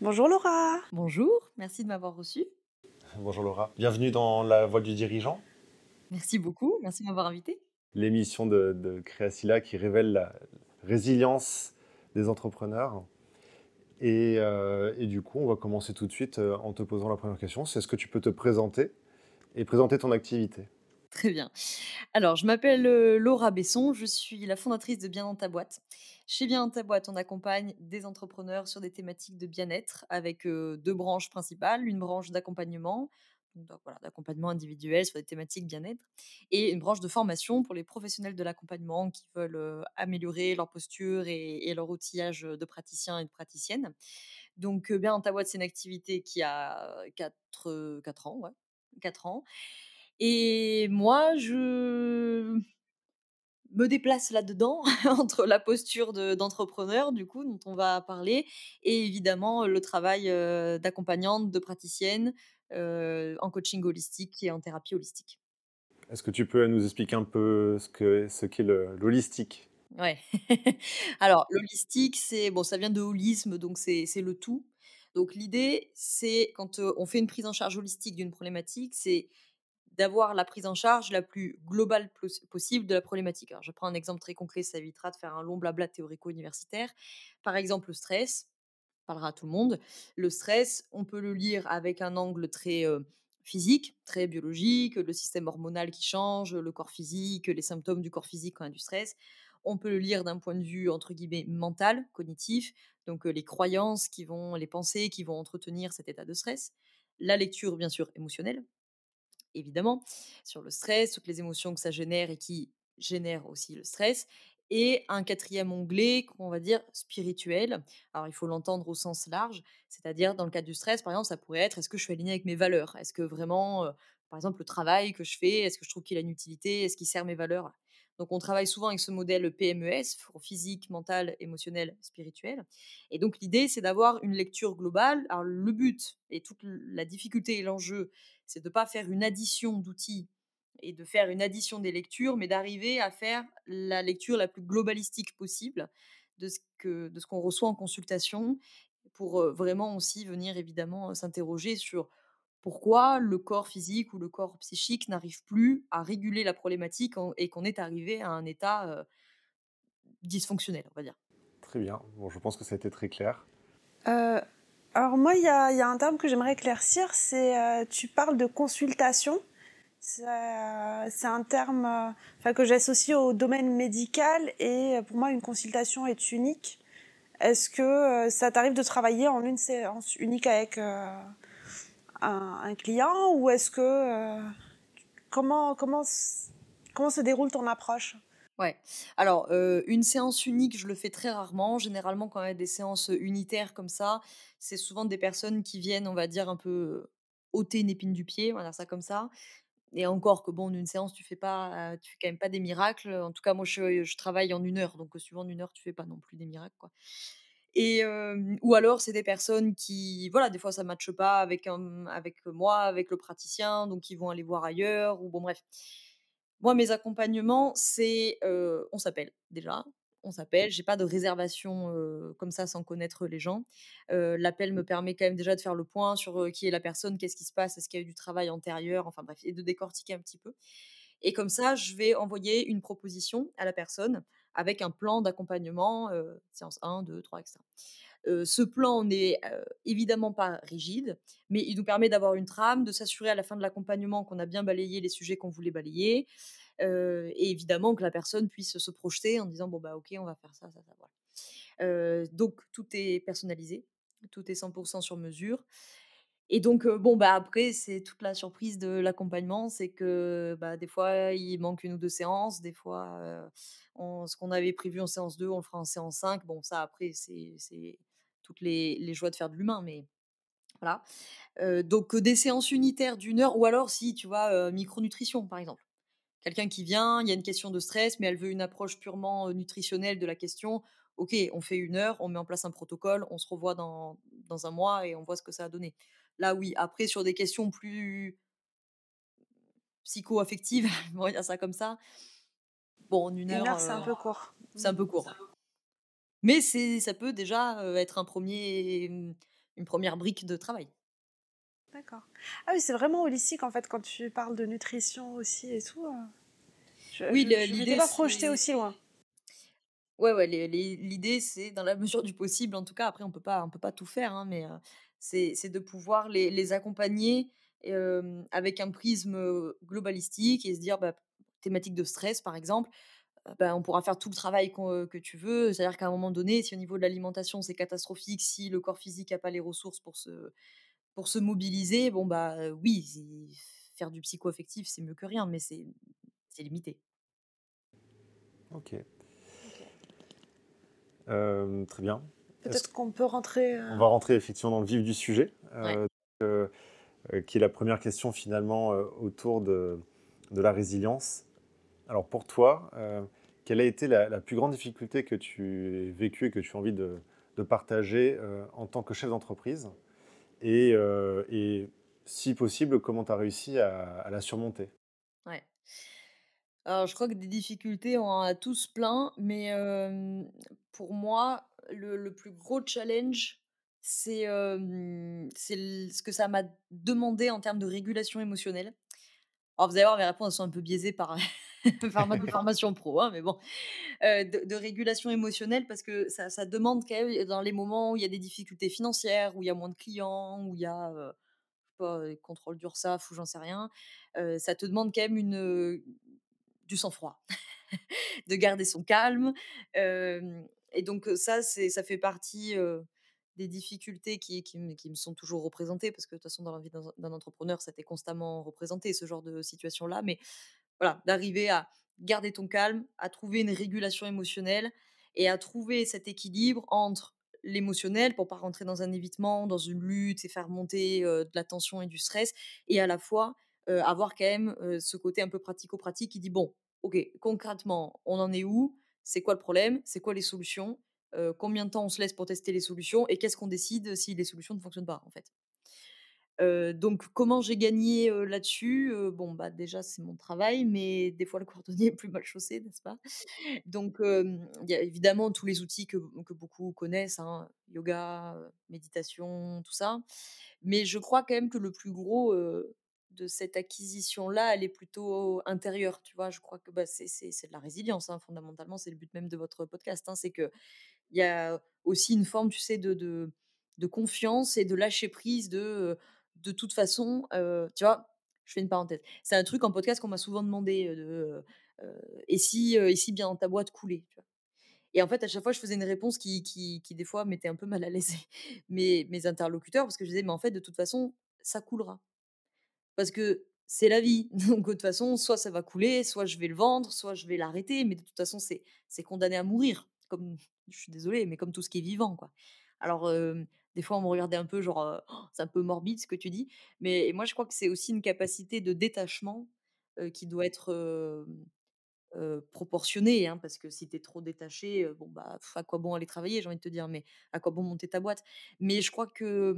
Bonjour Laura. Bonjour, merci de m'avoir reçu. Bonjour Laura. Bienvenue dans La Voix du Dirigeant, Merci beaucoup, merci de m'avoir invité. l'émission de, de Créacilla qui révèle la résilience des entrepreneurs. Et, euh, et du coup, on va commencer tout de suite euh, en te posant la première question. C'est est-ce que tu peux te présenter et présenter ton activité Très bien. Alors, je m'appelle Laura Besson, je suis la fondatrice de Bien dans ta boîte. Chez Bien dans ta boîte, on accompagne des entrepreneurs sur des thématiques de bien-être avec deux branches principales, une branche d'accompagnement, voilà, d'accompagnement individuel sur des thématiques bien-être, et une branche de formation pour les professionnels de l'accompagnement qui veulent améliorer leur posture et, leur outillage de praticiens et de praticiennes. Donc, Bien dans ta boîte, c'est une activité qui a 4, ans, ouais, 4 ans. Et moi, je me déplace là-dedans, entre la posture de- d'entrepreneur, du coup, dont on va parler, et évidemment le travail euh, d'accompagnante, de praticienne, euh, en coaching holistique et en thérapie holistique. Est-ce que tu peux nous expliquer un peu ce que ce qu'est le- l'holistique? Ouais. Alors, l'holistique, c'est bon, ça vient de holisme, donc c'est c'est le tout. Donc l'idée, c'est quand euh, on fait une prise en charge holistique d'une problématique, c'est d'avoir la prise en charge la plus globale pos- possible de la problématique. Je prends un exemple très concret, ça évitera de faire un long blabla théorico-universitaire. Par exemple, le stress, parlera à tout le monde. Le stress, on peut le lire avec un angle très euh, physique, très biologique, le système hormonal qui change, le corps physique, les symptômes du corps physique quand il y a du stress. On peut le lire d'un point de vue, entre guillemets, mental, cognitif, donc euh, les croyances qui vont, les pensées qui vont entretenir cet état de stress. La lecture, bien sûr, émotionnelle, évidemment, sur le stress, toutes les émotions que ça génère et qui génèrent aussi le stress. Et un quatrième onglet, qu'on va dire spirituel. Alors, il faut l'entendre au sens large, c'est-à-dire dans le cadre du stress, par exemple, ça pourrait être est-ce que je suis aligné avec mes valeurs? Est-ce que vraiment, euh, par exemple, le travail que je fais, est-ce que je trouve qu'il a une utilité? Est-ce qu'il sert mes valeurs? Donc, on travaille souvent avec ce modèle PMES, physique, mental, émotionnel, spirituel. Et donc, l'idée, c'est d'avoir une lecture globale. Alors, le but et toute la difficulté et l'enjeu, c'est de ne pas faire une addition d'outils et de faire une addition des lectures, mais d'arriver à faire la lecture la plus globalistique possible de ce de ce qu'on reçoit en consultation pour euh, vraiment aussi venir évidemment s'interroger sur pourquoi le corps physique ou le corps psychique n'arrive plus à réguler la problématique et qu'on est arrivé à un état euh, dysfonctionnel, on va dire? Très bien. Bon, je pense que ça a été très clair. Euh, alors moi, il y a, il y a un terme que j'aimerais éclaircir, c'est euh, tu parles de consultation. C'est un terme enfin, que j'associe au domaine médical et pour moi, une consultation est unique. Est-ce que ça t'arrive de travailler en une séance unique avec euh, un, client ou est-ce que euh, comment comment comment se déroule ton approche? Ouais. Alors, euh, une séance unique, je le fais très rarement. Généralement, quand il y a des séances unitaires comme ça, c'est souvent des personnes qui viennent, on va dire, un peu ôter une épine du pied, on va dire ça comme ça. Et encore que bon, en une séance, tu fais pas, euh, tu fais quand même pas des miracles. En tout cas, moi, je, travaille en une heure, donc euh, suivant une heure, tu fais pas non plus des miracles, quoi. Et euh, ou alors, c'est des personnes qui, voilà, des fois, ça matche pas avec un, avec moi, avec le praticien, donc ils vont aller voir ailleurs, ou bon, bref. Moi, mes accompagnements, c'est, on s'appelle déjà, on s'appelle. J'ai pas de réservation, comme ça sans connaître les gens. L'appel me permet quand même déjà de faire le point sur, qui est la personne, qu'est-ce qui se passe, est-ce qu'il y a eu du travail antérieur, enfin bref et de décortiquer un petit peu et comme ça, je vais envoyer une proposition à la personne avec un plan d'accompagnement, heu, séance 1, 2, 3 et cetera. Heu, ce plan n'est, heu, évidemment pas rigide, mais il nous permet d'avoir une trame, de s'assurer à la fin de l'accompagnement qu'on a bien balayé les sujets qu'on voulait balayer, heu et évidemment que la personne puisse se projeter en disant: «Bon, bah, OK, on va faire ça, ça, ça», voilà. Donc tout est personnalisé, tout est 100% sur mesure et donc heu, bon, bah, après c'est toute la surprise de l'accompagnement, c'est que, bah, des fois il manque une ou 2 séances, des fois, on ce qu'on avait prévu en séance 2, on le fera en séance 5. Bon ça après c'est toutes les les joies de faire de l'humain, mais voilà. Heu, donc des séances unitaires d'une heure ou alors si tu vois, micronutrition par exemple. Quelqu'un qui vient, il y a une question de stress, mais elle veut une approche purement, nutritionnelle de la question. OK, on fait une heure, on met en place un protocole, on se revoit dans dans un mois et on voit ce que ça a donné. Là, oui. Après, sur des questions plus psycho-affectives, on va dire ça comme ça, bon, en une Une heure, c'est un heu, peu court. c'est un peu court. Mais c'est ça peut déjà, heu, être un premier, mmh, une première brique de travail. D'accord. Ah oui, c'est vraiment holistique en fait quand tu parles de nutrition aussi et tout. Euh. oui, l'idée pas projeté aussi loin. Ouais, ouais, l'idée c'est dans la mesure du possible, en tout cas. Après, on peut pas, on peut pas tout faire, hein, mais euh, c'est de pouvoir les, les accompagner avec un prisme globalistique et se dire, bah, thématique de stress par exemple, bah, on pourra faire tout le travail que tu veux. C'est-à-dire qu'à un moment donné, si au niveau de l'alimentation c'est catastrophique, si le corps physique n'a pas les ressources pour se, pour se mobiliser, bon bah oui, faire du psycho-affectif c'est mieux que rien, mais c'est limité. Ok. très bien. Peut-être qu'on peut rentrer. On va rentrer effectivement dans le vif du sujet. Euh, qui est la première question finalement euh, autour de, de, la résilience. Alors pour toi, euh, quelle a été la, plus grande difficulté que tu as vécue et que tu as envie de, de partager en tant que chef d'entreprise? Et, et, si possible, comment tu as réussi à, la surmonter? Ouais. Alors, je crois que des difficultés, on en a tous plein, mais pour moi, le, le, plus gros challenge, c'est ce que ça m'a demandé en termes de régulation émotionnelle. Alors vous allez voir, mes réponses sont un peu biaisées par, par ma formation pro, hein, mais bon, de, régulation émotionnelle parce que ça, ça, demande quand même, dans les moments où il y a des difficultés financières, où il y a moins de clients, où il y a, euh, pas, contrôle d'URSAF ou j'en sais rien, ça te demande quand même une, du sang-froid, de garder son calme. Et donc ça, ça fait partie des difficultés qui, me sont toujours représentées, parce que de toute façon, dans la vie d'un entrepreneur, ça t'est constamment représenté, ce genre de situation-là. Mais voilà, d'arriver à garder ton calme, à trouver une régulation émotionnelle et à trouver cet équilibre entre l'émotionnel pour pas rentrer dans un évitement, dans une lutte et faire monter de la tension et du stress, et à la fois avoir quand même ce côté un peu pratico-pratique qui dit bon, ok, concrètement, on en est où? C'est quoi le problème C'est quoi les solutions combien de temps on se laisse pour tester les solutions et qu'est-ce qu'on décide si les solutions ne fonctionnent pas en fait. donc comment j'ai gagné là-dessus Bon bah déjà c'est mon travail, mais des fois le cordonnier est plus mal chaussé, n'est-ce pas? Donc il y a évidemment tous les outils que, que beaucoup connaissent, hein, yoga, méditation, tout ça. Mais je crois quand même que le plus gros de cette acquisition-là, elle est plutôt intérieure, tu vois? Je crois que bah, c'est de la résilience, hein, fondamentalement, c'est le but même de votre podcast. Hein, c'est que il y a aussi une forme, tu sais, de, confiance et de lâcher prise de de toute façon, tu vois, je fais une parenthèse. C'est un truc en podcast qu'on m'a souvent demandé de et si bien dans ta boîte coulait, Et en fait, à chaque fois, je faisais une réponse qui, qui, qui des fois mettait un peu mal à l'aise mes interlocuteurs parce que je disais, mais en fait, de toute façon, ça coulera. Parce que c'est la vie. Donc, de toute façon, soit ça va couler, soit je vais le vendre, soit je vais l'arrêter. Mais de toute façon, c'est condamné à mourir. Comme je suis désolée, mais comme tout ce qui est vivant, quoi. Alors, des fois, on me regardait un peu, genre, «Oh, c'est un peu morbide ce que tu dis. Mais moi, je crois que c'est aussi une capacité de détachement qui doit être proportionnée. Hein, parce que si tu es trop détaché, bon, bah, à quoi bon aller travailler, j'ai envie de te dire, mais à quoi bon monter ta boîte? Mais je crois que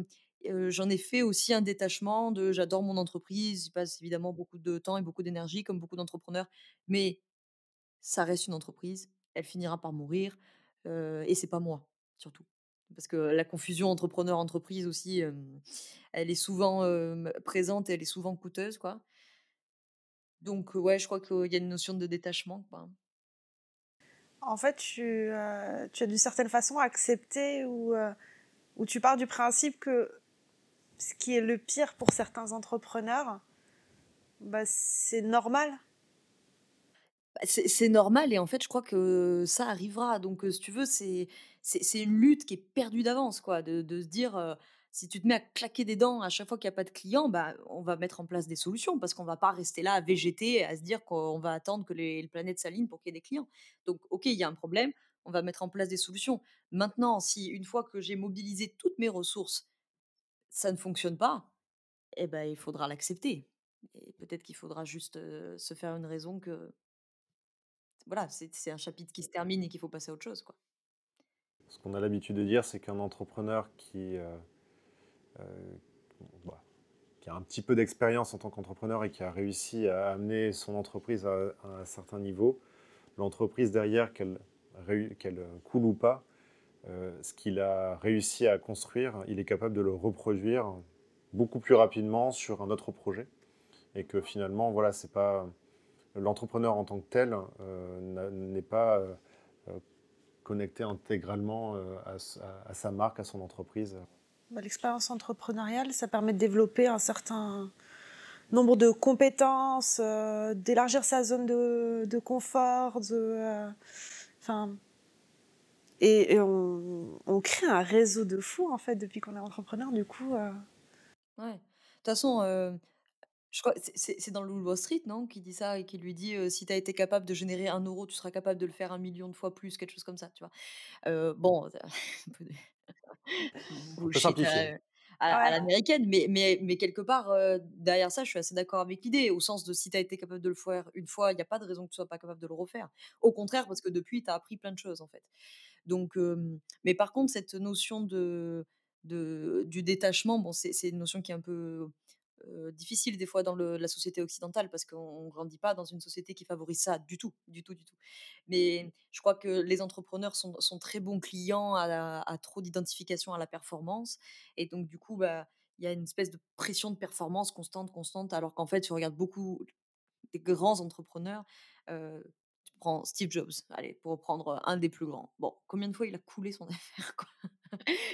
j'en ai fait aussi un détachement de j'adore mon entreprise, j'y passe évidemment beaucoup de temps et beaucoup d'énergie, comme beaucoup d'entrepreneurs, mais ça reste une entreprise, elle finira par mourir et c'est pas moi surtout. Parce que la confusion entrepreneur-entreprise aussi, elle est souvent présente et elle est souvent coûteuse. quoi. Donc, ouais, je crois qu'il y a une notion de détachement. Quoi. En fait, tu, tu as d'une certaine façon accepté ou, ou tu pars du principe que ce qui est le pire pour certains entrepreneurs, bah, c'est normal bah, c'est normal et en fait, je crois que ça arrivera. Donc, si tu veux, c'est une lutte qui est perdue d'avance, quoi, de, se dire, si tu te mets à claquer des dents à chaque fois qu'il n'y a pas de clients, bah, on va mettre en place des solutions parce qu'on va pas rester là à végéter, à se dire qu'on va attendre que les, planètes s'alignent pour qu'il y ait des clients. Donc, ok, il y a un problème, on va mettre en place des solutions. Maintenant, si une fois que j'ai mobilisé toutes mes ressources, ça ne fonctionne pas, eh ben, il faudra l'accepter. Et peut-être qu'il faudra juste se faire une raison que voilà, c'est un chapitre qui se termine et qu'il faut passer à autre chose. Quoi. Ce qu'on a l'habitude de dire, c'est qu'un entrepreneur qui, bah, qui a un petit peu d'expérience en tant qu'entrepreneur et qui a réussi à amener son entreprise à, un certain niveau, l'entreprise derrière, qu'elle coule ou pas, ce qu'il a réussi à construire, il est capable de le reproduire beaucoup plus rapidement sur un autre projet. Et que finalement, voilà, c'est pas l'entrepreneur en tant que tel n'est pas connecté intégralement à, sa marque, à son entreprise. Bah, l'expérience entrepreneuriale, ça permet de développer un certain nombre de compétences, euh, d'élargir sa zone de, confort, de, euh, enfin, et, on, crée un réseau de fous en fait depuis qu'on est entrepreneur. Du coup, euh. ouais. De toute façon, je crois c'est dans le Wall Street, non, qui dit ça et qui lui dit si tu as été capable de générer un euro, tu seras capable de le faire un million de fois plus, quelque chose comme ça, tu vois. bon, un peu de bullshit à, l'américaine, mais, mais, mais quelque part, derrière ça, je suis assez d'accord avec l'idée, au sens de si tu as été capable de le faire une fois, il n'y a pas de raison que tu sois pas capable de le refaire. Au contraire, parce que depuis, tu as appris plein de choses, en fait. Donc, mais par contre, cette notion de, de, du détachement, bon, c'est une notion qui est un peu difficile des fois dans la société occidentale parce qu'on ne grandit pas dans une société qui favorise ça du tout, du tout, du tout. Mais je crois que les entrepreneurs sont, sont très bons clients à, trop d'identification à la performance et donc du coup, bah, il y a une espèce de pression de performance constante, constante, alors qu'en fait, tu regardes beaucoup des grands entrepreneurs. Prends Steve Jobs, allez, pour prendre un des plus grands. Bon, combien de fois il a coulé son affaire quoi?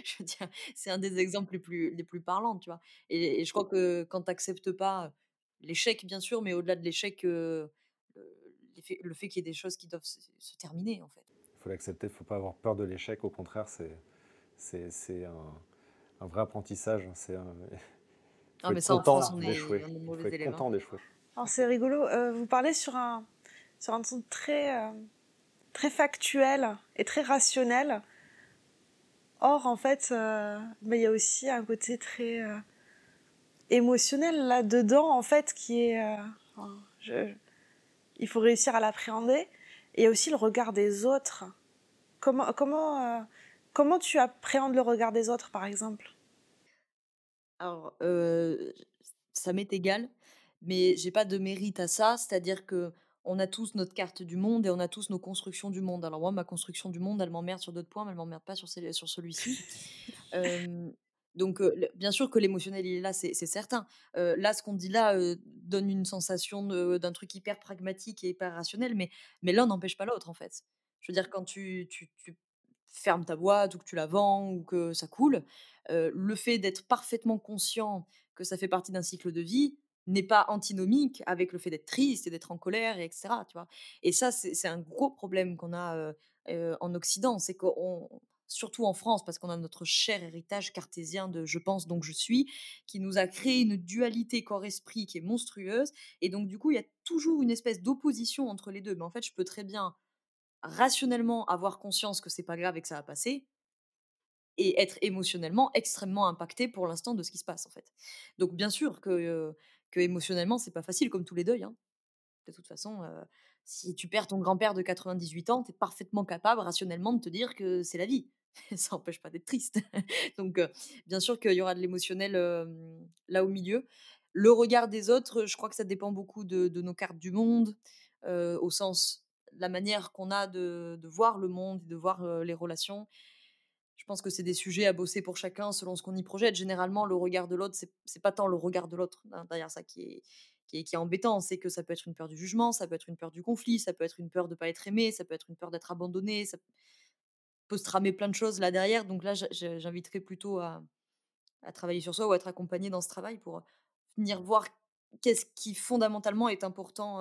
Je veux dire, c'est un des exemples les plus, les plus parlants, tu vois? Et, je crois que quand tu n'acceptes pas l'échec, bien sûr, mais au-delà de l'échec, le fait qu'il y ait des choses qui doivent se, terminer, en fait. Il faut l'accepter, il ne faut pas avoir peur de l'échec. Au contraire, c'est, c'est, un, un, vrai apprentissage. C'est un, non, mais ça, content d'échouer. Il faut être hein. content d'échouer. Alors, c'est rigolo. vous parlez sur un, sur un ton très, très factuel et très rationnel. Or, en fait, euh, bah, il y a aussi un côté très euh, émotionnel là-dedans, en fait, qui est. Euh, il faut réussir à l'appréhender. Et il y a aussi le regard des autres. Comment, comment, comment tu appréhendes le regard des autres, par exemple? Alors, ça m'est égal, mais j'ai pas de mérite à ça. C'est-à-dire que on a tous notre carte du monde et on a tous nos constructions du monde. Alors moi, ma construction du monde, elle m'emmerde sur d'autres points, mais elle m'emmerde pas sur, sur celui-ci. donc, bien sûr que l'émotionnel, il est là, c'est certain. là, ce qu'on dit là donne une sensation d'un truc hyper pragmatique et hyper rationnel, mais, mais l'un n'empêche pas l'autre, en fait. Je veux dire, quand tu, tu, tu, fermes ta boîte ou que tu la vends ou que ça coule, le fait d'être parfaitement conscient que ça fait partie d'un cycle de vie, n'est pas antinomique avec le fait d'être triste et d'être en colère, et etc. Tu vois? Et ça, c'est un gros problème qu'on a en Occident, c'est qu'on surtout en France, parce qu'on a notre cher héritage cartésien de je pense donc je suis, qui nous a créé une dualité corps-esprit qui est monstrueuse. Et donc, du coup, il y a toujours une espèce d'opposition entre les deux. Mais en fait, je peux très bien rationnellement avoir conscience que c'est pas grave et que ça va passer, et être émotionnellement extrêmement impacté pour l'instant de ce qui se passe en fait. Donc bien sûr que que émotionnellement, c'est pas facile, comme tous les deuils. Hein. De toute façon, si tu perds ton grand-père de 98 ans, tu es parfaitement capable rationnellement de te dire que c'est la vie. Ça n'empêche pas d'être triste. Donc, bien sûr qu'il y aura de l'émotionnel là au milieu. Le regard des autres, je crois que ça dépend beaucoup de, nos cartes du monde, au sens la manière qu'on a de, de, voir le monde, de voir les relations. Je pense que c'est des sujets à bosser pour chacun selon ce qu'on y projette. Généralement, le regard de l'autre, c'est, pas tant le regard de l'autre hein, derrière ça qui est, qui est, qui est embêtant. C'est que ça peut être une peur du jugement, ça peut être une peur du conflit, ça peut être une peur de ne pas être aimé, ça peut être une peur d'être abandonné, ça peut se tramer plein de choses là derrière. Donc là, j'inviterais plutôt à, à travailler sur soi ou à être accompagné dans ce travail pour venir voir qu'est-ce qui fondamentalement est important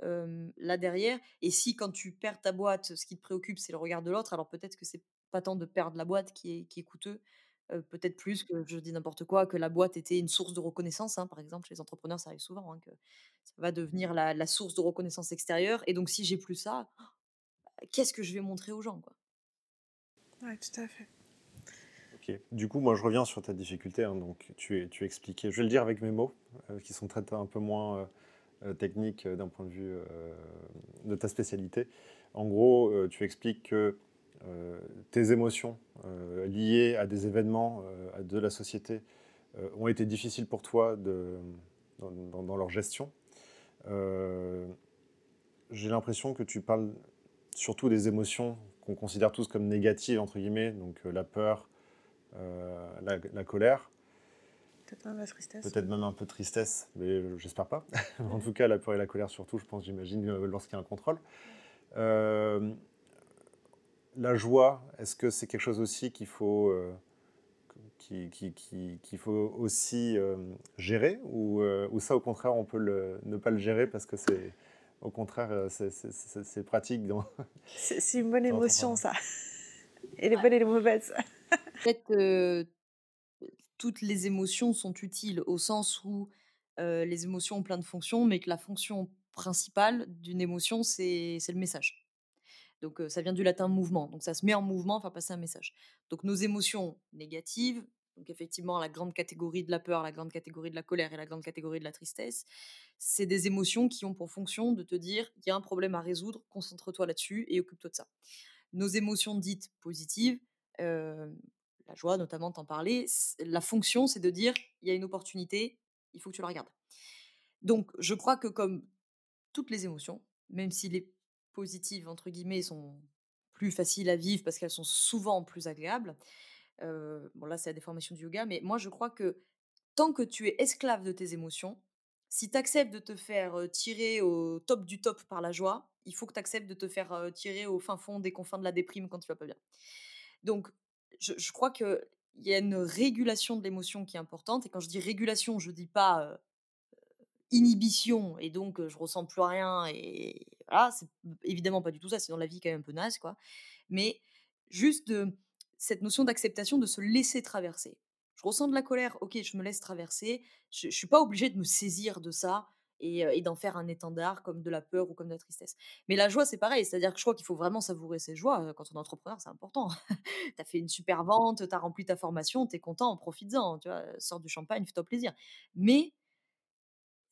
là derrière. Et si quand tu perds ta boîte, ce qui te préoccupe, c'est le regard de l'autre, alors peut-être que c'est pas tant de perdre la boîte qui est, qui est coûteux, peut-être plus que, je dis n'importe quoi, que la boîte était une source de reconnaissance. Hein, par exemple, chez les entrepreneurs, ça arrive souvent, hein, que ça va devenir la, la, source de reconnaissance extérieure. Et donc, si j'ai plus ça, bah, qu'est-ce que je vais montrer aux gens quoi? Oui, tout à fait. Ok. Du coup, moi, je reviens sur ta difficulté. Hein, donc, tu, tu expliquais, je vais le dire avec mes mots, qui sont traités un peu moins techniques d'un point de vue de ta spécialité. En gros, tu expliques que euh, tes émotions euh, liées à des événements euh, de la société ont été difficiles pour toi de, dans, leur gestion. J'ai l'impression que tu parles surtout des émotions qu'on considère tous comme négatives, entre guillemets, donc la peur, la, colère. Peut-être même la tristesse. Peut-être même un peu de tristesse, mais j'espère pas. en tout cas, la peur et la colère surtout, je pense, j'imagine, lorsqu'il y a un contrôle. La joie, est-ce que c'est quelque chose aussi qu'il faut qu'il faut aussi euh, gérer euh, ou, ça au contraire on peut le, ne pas le gérer parce que c'est au contraire euh, c'est pratique dans... c'est une bonne émotion ça. Et les bonnes et les mauvaises en fait toutes les émotions sont utiles au sens où les émotions ont plein de fonctions mais que la fonction principale d'une émotion c'est le message donc ça vient du latin mouvement. Donc ça se met en mouvement, faire passer un message. Donc nos émotions négatives, donc effectivement la grande catégorie de la peur, la grande catégorie de la colère et la grande catégorie de la tristesse, c'est des émotions qui ont pour fonction de te dire il y a un problème à résoudre, concentre-toi là-dessus et occupe-toi de ça. Nos émotions dites positives, la joie notamment t'en parler, la fonction c'est de dire il y a une opportunité, il faut que tu la regardes. Donc je crois que comme toutes les émotions, même si les positives, entre guillemets, sont plus faciles à vivre parce qu'elles sont souvent plus agréables. bon, là, c'est la déformation du yoga, mais moi, je crois que tant que tu es esclave de tes émotions, si tu acceptes de te faire tirer au top du top par la joie, il faut que tu acceptes de te faire tirer au fin fond des confins de la déprime quand tu vas pas bien. Donc, je, je crois qu'il y a une régulation de l'émotion qui est importante. Et quand je dis régulation, je dis pas inhibition et donc je ressens plus rien et voilà, c'est évidemment pas du tout ça, dans la vie quand même un peu naze quoi. Mais juste de, cette notion d'acceptation de se laisser traverser. Je ressens de la colère, ok, je me laisse traverser, je, suis pas obligée de me saisir de ça et, et d'en faire un étendard comme de la peur ou comme de la tristesse. Mais la joie, c'est pareil, c'est-à-dire que je crois qu'il faut vraiment savourer ses joies. Quand on est entrepreneur, c'est important. tu as fait une super vente, tu as rempli ta formation, tu es content, profites-en, tu vois, sors du champagne, fais-toi plaisir. Mais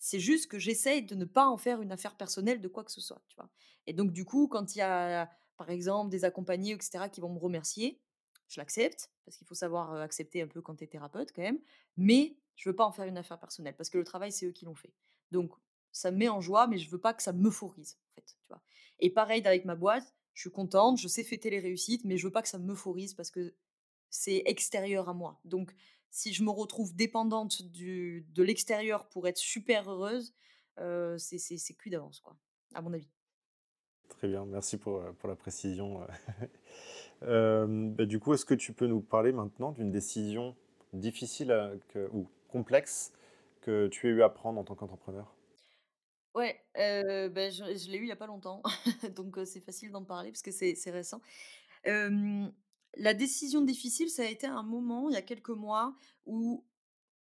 c'est juste que j'essaye de ne pas en faire une affaire personnelle de quoi que ce soit, tu vois. Et donc, du coup, quand il y a, par exemple, des accompagnés, etc., qui vont me remercier, je l'accepte, parce qu'il faut savoir accepter un peu quand tu es thérapeute, quand même. Mais je veux pas en faire une affaire personnelle, parce que le travail, c'est eux qui l'ont fait. Donc, ça me met en joie, mais je veux pas que ça m'euphorise, en fait, tu vois. Et pareil avec ma boîte, je suis contente, je sais fêter les réussites, mais je veux pas que ça m'euphorise, parce que c'est extérieur à moi. Donc, si je me retrouve dépendante du, de l'extérieur pour être super heureuse, euh, c'est cuit d'avance, quoi, à mon avis. Très bien, merci pour, euh, pour la précision. euh, bah, du coup, est-ce que tu peux nous parler maintenant d'une décision difficile que, ou complexe que tu as eu à prendre en tant qu'entrepreneur? Ouais, euh, bah, je, l'ai eu il n'y a pas longtemps, donc c'est facile d'en parler parce que c'est récent la décision difficile, ça a été un moment, il y a quelques mois, où,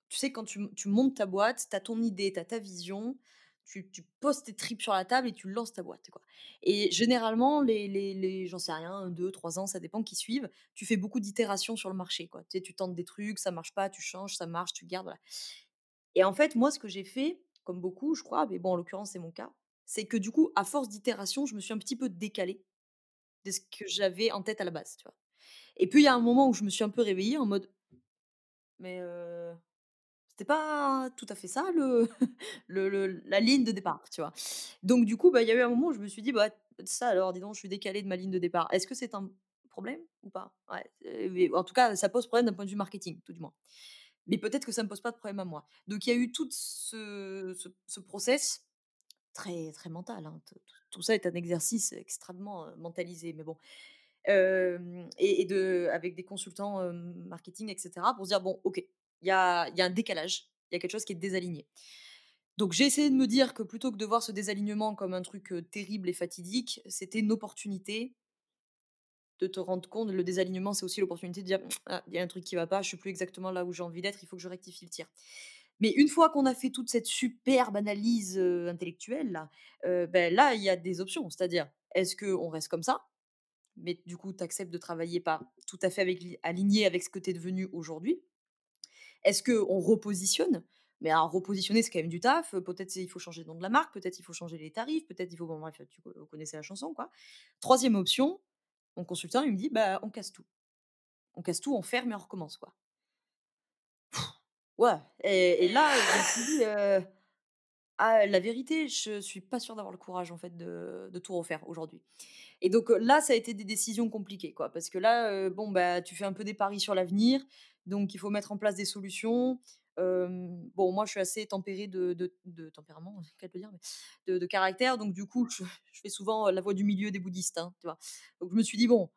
tu sais, quand tu, montes ta boîte, tu as ton idée, tu as ta vision, tu, poses tes tripes sur la table et tu lances ta boîte. Quoi. Et généralement, les, les, j'en sais rien, deux, trois ans, ça dépend qui suivent, tu fais beaucoup d'itérations sur le marché. Quoi. Tu, sais, tu tentes des trucs, ça marche pas, tu changes, ça marche, tu gardes. Et en fait, moi, ce que j'ai fait, comme beaucoup, je crois, mais bon, en l'occurrence, c'est mon cas, c'est que du coup, à force d'itération, je me suis un petit peu décalée de ce que j'avais en tête à la base. Tu vois. Et puis il y a un moment où je me suis un peu réveillée en mode mais c'était pas tout à fait ça le, la ligne de départ, tu vois? Donc du coup, bah il y a eu un moment où je me suis dit bah ça alors dis donc, je suis décalée de ma ligne de départ. Est-ce que c'est un problème ou pas? Ouais, En tout cas, ça pose problème d'un point de vue marketing, tout du moins. Mais peut-être que ça ne me pose pas de problème à moi. Donc il y a eu tout ce, ce, process très très mental. Hein. Tout, ça est un exercice extrêmement mentalisé. Mais bon, et, de, avec des consultants marketing, etc., pour se dire, bon, ok, il y a, y a un décalage, il y a quelque chose qui est désaligné. Donc j'ai essayé de me dire que plutôt que de voir ce désalignement comme un truc terrible et fatidique, c'était une opportunité de te rendre compte. Le désalignement, c'est aussi l'opportunité de dire «Ah, il y a un truc qui va pas, je suis plus exactement là où j'ai envie d'être, il faut que je rectifie le tir. Mais une fois qu'on a fait toute cette superbe analyse intellectuelle, là, ben là, il y a des options. C'est-à-dire, est-ce qu'on reste comme ça? Mais du coup, tu acceptes de travailler pas tout à fait aligné avec ce que tu es devenu aujourd'hui. Est-ce qu'on repositionne? Mais à repositionner, c'est quand même du taf. Peut-être il faut changer le nom de la marque, peut-être il faut changer les tarifs, peut-être il faut. Bon, bref, tu, vous connaissez la chanson, quoi. Troisième option, mon consultant, il me dit bah, on casse tout. On casse tout, on ferme et on recommence, quoi. Ouais. Et, là, je me suis dit Ah, la vérité, je suis pas sûre d'avoir le courage en fait de, de tout refaire aujourd'hui. Et donc là, ça a été des décisions compliquées, quoi, parce que là, euh, bon, bah, tu fais un peu des paris sur l'avenir, donc il faut mettre en place des solutions. Euh, bon, moi, je suis assez tempérée de, de, de tempérament, qu'elle peut dire, mais de, de caractère, donc du coup, je, je fais souvent la voie du milieu des bouddhistes, hein, tu vois. Donc je me suis dit bon,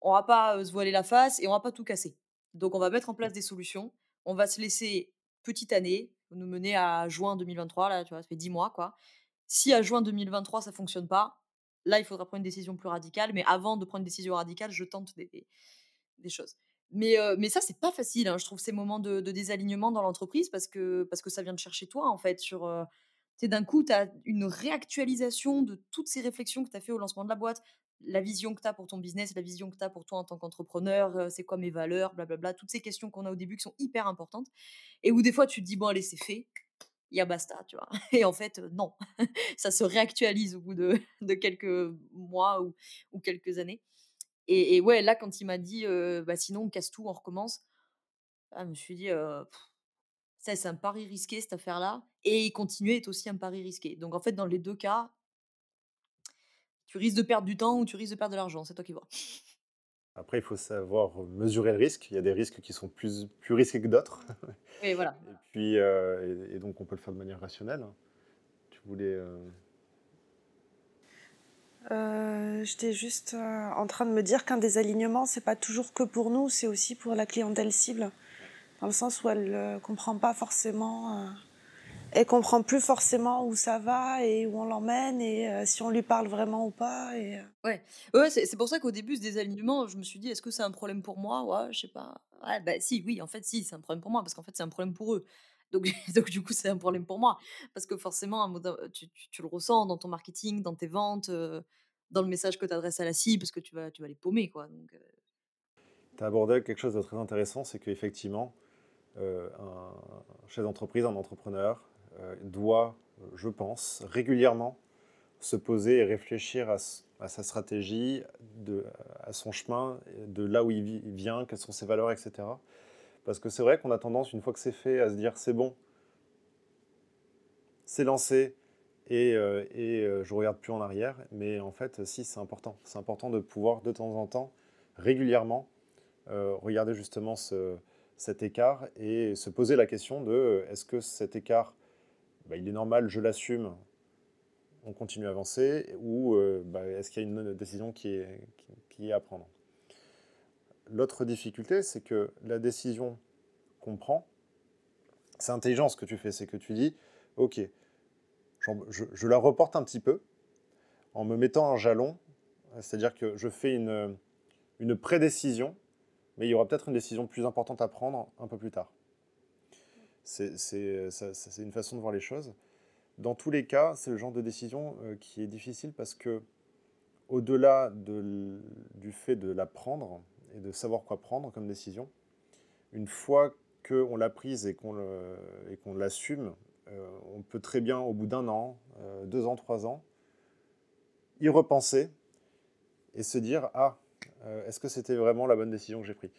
on va pas se voiler la face et on va pas tout casser. Donc on va mettre en place des solutions. On va se laisser petite année, nous mener à juin 2023, là, tu vois, ça fait 10 mois, quoi. Si à juin 2023, ça fonctionne pas, là, il faudra prendre une décision plus radicale. Mais avant de prendre une décision radicale, je tente des, choses. Mais, mais ça, c'est pas facile, hein, je trouve, ces moments de, désalignement dans l'entreprise parce que, parce que ça vient de chercher toi, en fait, sur, d'un coup, tu as une réactualisation de toutes ces réflexions que tu as fait au lancement de la boîte, la vision que tu as pour ton business, la vision que tu as pour toi en tant qu'entrepreneur, c'est quoi mes valeurs, blablabla, toutes ces questions qu'on a au début qui sont hyper importantes. Et où des fois, tu te dis, bon, allez, c'est fait, il y a basta, tu vois. Et en fait, non, ça se réactualise au bout de, de quelques mois ou, ou, quelques années. Et, ouais, là, quand il m'a dit, bah, sinon, on casse tout, on recommence, ah, je me suis dit, c'est un pari risqué cette affaire-là. Et continuer est aussi un pari risqué. Donc en fait, dans les deux cas, tu risques de perdre du temps ou tu risques de perdre de l'argent. C'est toi qui vois. Après, il faut savoir mesurer le risque. Il y a des risques qui sont plus, plus risqués que d'autres. Et voilà. Et puis, euh, et, donc, on peut le faire de manière rationnelle. Tu voulais. Euh... Euh, J'étais juste euh, en train de me dire qu'un désalignement, c'est pas toujours que pour nous, c'est aussi pour la clientèle cible dans le sens où elle ne comprend pas forcément, euh, elle comprend plus forcément où ça va et où on l'emmène et euh, si on lui parle vraiment ou pas. Et, euh. Ouais, ouais c'est pour ça qu'au début, ce désalignement, je me suis dit, est-ce que c'est un problème pour moi? Ouais, je sais pas. Ouais, bah si, oui, en fait, si, c'est un problème pour moi parce qu'en fait, c'est un problème pour eux. Donc, donc du coup, c'est un problème pour moi parce que forcément, tu, tu, tu, le ressens dans ton marketing, dans tes ventes, dans le message que tu adresses à la cible parce que tu vas, tu vas les paumer, quoi. Donc, tu as abordé quelque chose de très intéressant, c'est qu'effectivement, euh, un chef d'entreprise, un entrepreneur, euh, doit, je pense, régulièrement se poser et réfléchir à, sa stratégie, à son chemin, de là où il vient, quelles sont ses valeurs, etc. Parce que c'est vrai qu'on a tendance, une fois que c'est fait, à se dire c'est bon, c'est lancé, et, euh, et je regarde plus en arrière. Mais en fait, si, c'est important. C'est important de pouvoir de temps en temps, régulièrement, regarder justement ce, cet écart et se poser la question de euh, est-ce que cet écart, bah, il est normal, je l'assume, on continue à avancer, ou euh, bah, est-ce qu'il y a une décision qui est, à prendre? L'autre difficulté, c'est que la décision qu'on prend, c'est intelligent ce que tu fais, c'est que tu dis, ok, je, je, la reporte un petit peu en me mettant un jalon, c'est-à-dire que je fais une, une prédécision mais il y aura peut-être une décision plus importante à prendre un peu plus tard. C'est une façon de voir les choses. Dans tous les cas, c'est le genre de décision euh, qui est difficile parce que, au-delà de, du fait de la prendre et de savoir quoi prendre comme décision, une fois qu'on l'a prise et qu'on l'assume, euh, on peut très bien, au bout d'un an, euh, deux ans, trois ans, y repenser et se dire Ah, euh, est-ce que c'était vraiment la bonne décision que j'ai prise?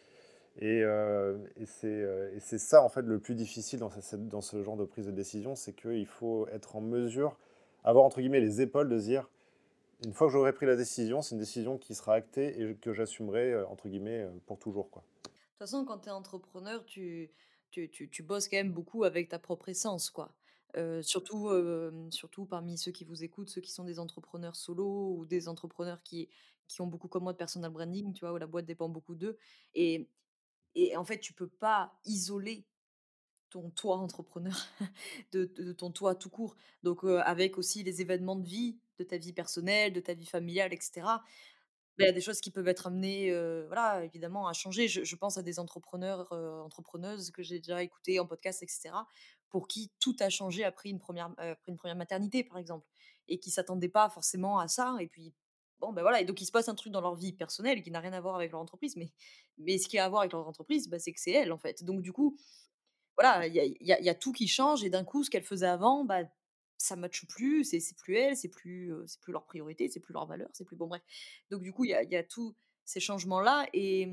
Euh, euh, Et, c'est ça, en fait, le plus difficile dans, ce genre de prise de décision, c'est qu'il faut être en mesure, avoir, entre guillemets, les épaules de dire, une fois que j'aurai pris la décision, c'est une décision qui sera actée et que j'assumerai, entre guillemets, pour toujours. Quoi. De toute façon, quand tu es entrepreneur, tu, tu, tu, tu, bosses quand même beaucoup avec ta propre essence, quoi. surtout, surtout parmi ceux qui vous écoutent, ceux qui sont des entrepreneurs solo ou des entrepreneurs qui, qui ont beaucoup comme moi de personal branding, tu vois, où la boîte dépend beaucoup d'eux. Et, et en fait, tu peux pas isoler ton toi entrepreneur de, ton toi tout court. Donc, avec aussi les événements de vie, de ta vie personnelle, de ta vie familiale, etc. Ben, il y a des choses qui peuvent être amenées, voilà, évidemment, à changer. Je, pense à des entrepreneurs, entrepreneuses que j'ai déjà écoutés en podcast, etc., pour qui tout a changé après une première, après une première maternité, par exemple, et qui s'attendaient pas forcément à ça. Et puis, Bon, ben voilà, et donc il se passe un truc dans leur vie personnelle qui n'a rien à voir avec leur entreprise, mais, mais ce qui a à voir avec leur entreprise, bah, c'est que c'est elle, en fait. Donc du coup, voilà, il y a, tout qui change, et d'un coup, ce qu'elle faisait avant, bah, ça ne matche plus, c'est plus elle, c'est plus, plus leur priorité, c'est plus leur valeur, c'est plus bon, bref. Donc du coup, il y a, y tous ces changements-là, et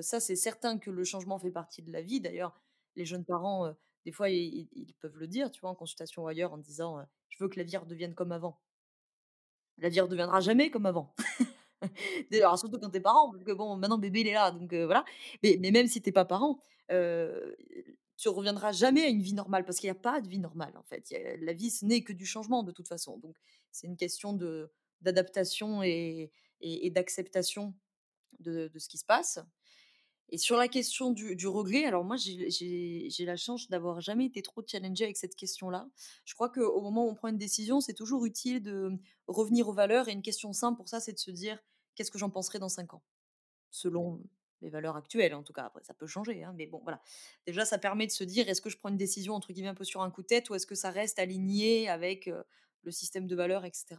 ça, c'est certain que le changement fait partie de la vie. D'ailleurs, les jeunes parents des fois, ils, ils peuvent le dire, tu vois, en consultation ou ailleurs, en disant Je veux que la vie redevienne comme avant. La vie redeviendra jamais comme avant. D'ailleurs, surtout quand t'es parent, parce que bon, maintenant bébé il est là, donc voilà. Mais, même si t'es pas parent, tu reviendras jamais à une vie normale, parce qu'il n'y a pas de vie normale en fait. la vie, ce n'est que du changement de toute façon. Donc c'est une question d'adaptation et, d'acceptation de, ce qui se passe. Et sur la question du, du regret, alors moi j'ai la chance d'avoir jamais été trop challengée avec cette question-là. Je crois qu'au moment où on prend une décision, c'est toujours utile de revenir aux valeurs. Et une question simple pour ça, c'est de se dire qu'est-ce que j'en penserai dans cinq ans? Selon les valeurs actuelles, en tout cas. Après, ça peut changer, hein, mais bon, voilà. Déjà, ça permet de se dire est-ce que je prends une décision, entre guillemets, un peu sur un coup de tête, ou est-ce que ça reste aligné avec le système de valeurs, etc.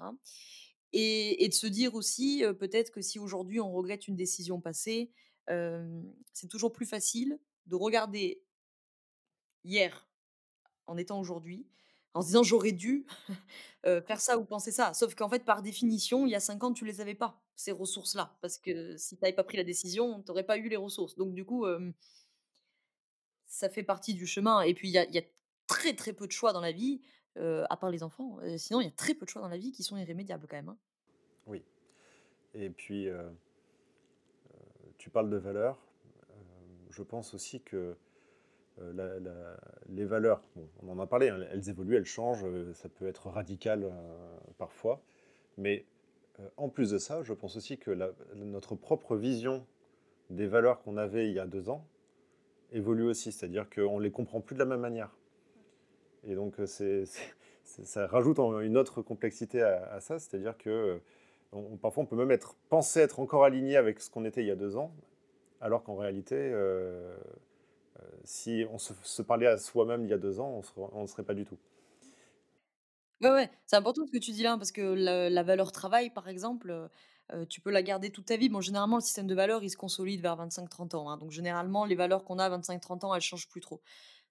Et, de se dire aussi, peut-être que si aujourd'hui on regrette une décision passée, c'est toujours plus facile de regarder hier en étant aujourd'hui, en se disant j'aurais dû faire ça ou penser ça. Sauf qu'en fait, par définition, il y a cinq ans, tu les avais pas, ces ressources-là. Parce que si tu n'avais pas pris la décision, tu n'aurais pas eu les ressources. Donc du coup, ça fait partie du chemin. Et puis, il y a, très très peu de choix dans la vie, à part les enfants. sinon, il y a très peu de choix dans la vie qui sont irrémédiables quand même. Hein. Oui. Et puis, tu parles de valeurs. je pense aussi que euh, les valeurs, on en a parlé, hein, elles évoluent, elles changent, euh, ça peut être radical euh, parfois, mais en plus de ça, je pense aussi que notre propre vision des valeurs qu'on avait il y a deux ans évolue aussi, c'est-à-dire qu'on ne les comprend plus de la même manière. Et donc ça rajoute une autre complexité à, ça, c'est-à-dire que parfois on peut même penser être encore aligné avec ce qu'on était il y a deux ans, alors qu'en réalité, euh, si on se, parlait à soi-même il y a deux ans, on ne serait pas du tout. Ouais, c'est important ce que tu dis là, parce que la, valeur travail, par exemple, euh, euh, tu peux la garder toute ta vie. Bon, généralement, le système de valeurs, il se consolide vers 25-30 ans. Hein. donc, généralement, les valeurs qu'on a à 25-30 ans, elles changent plus trop.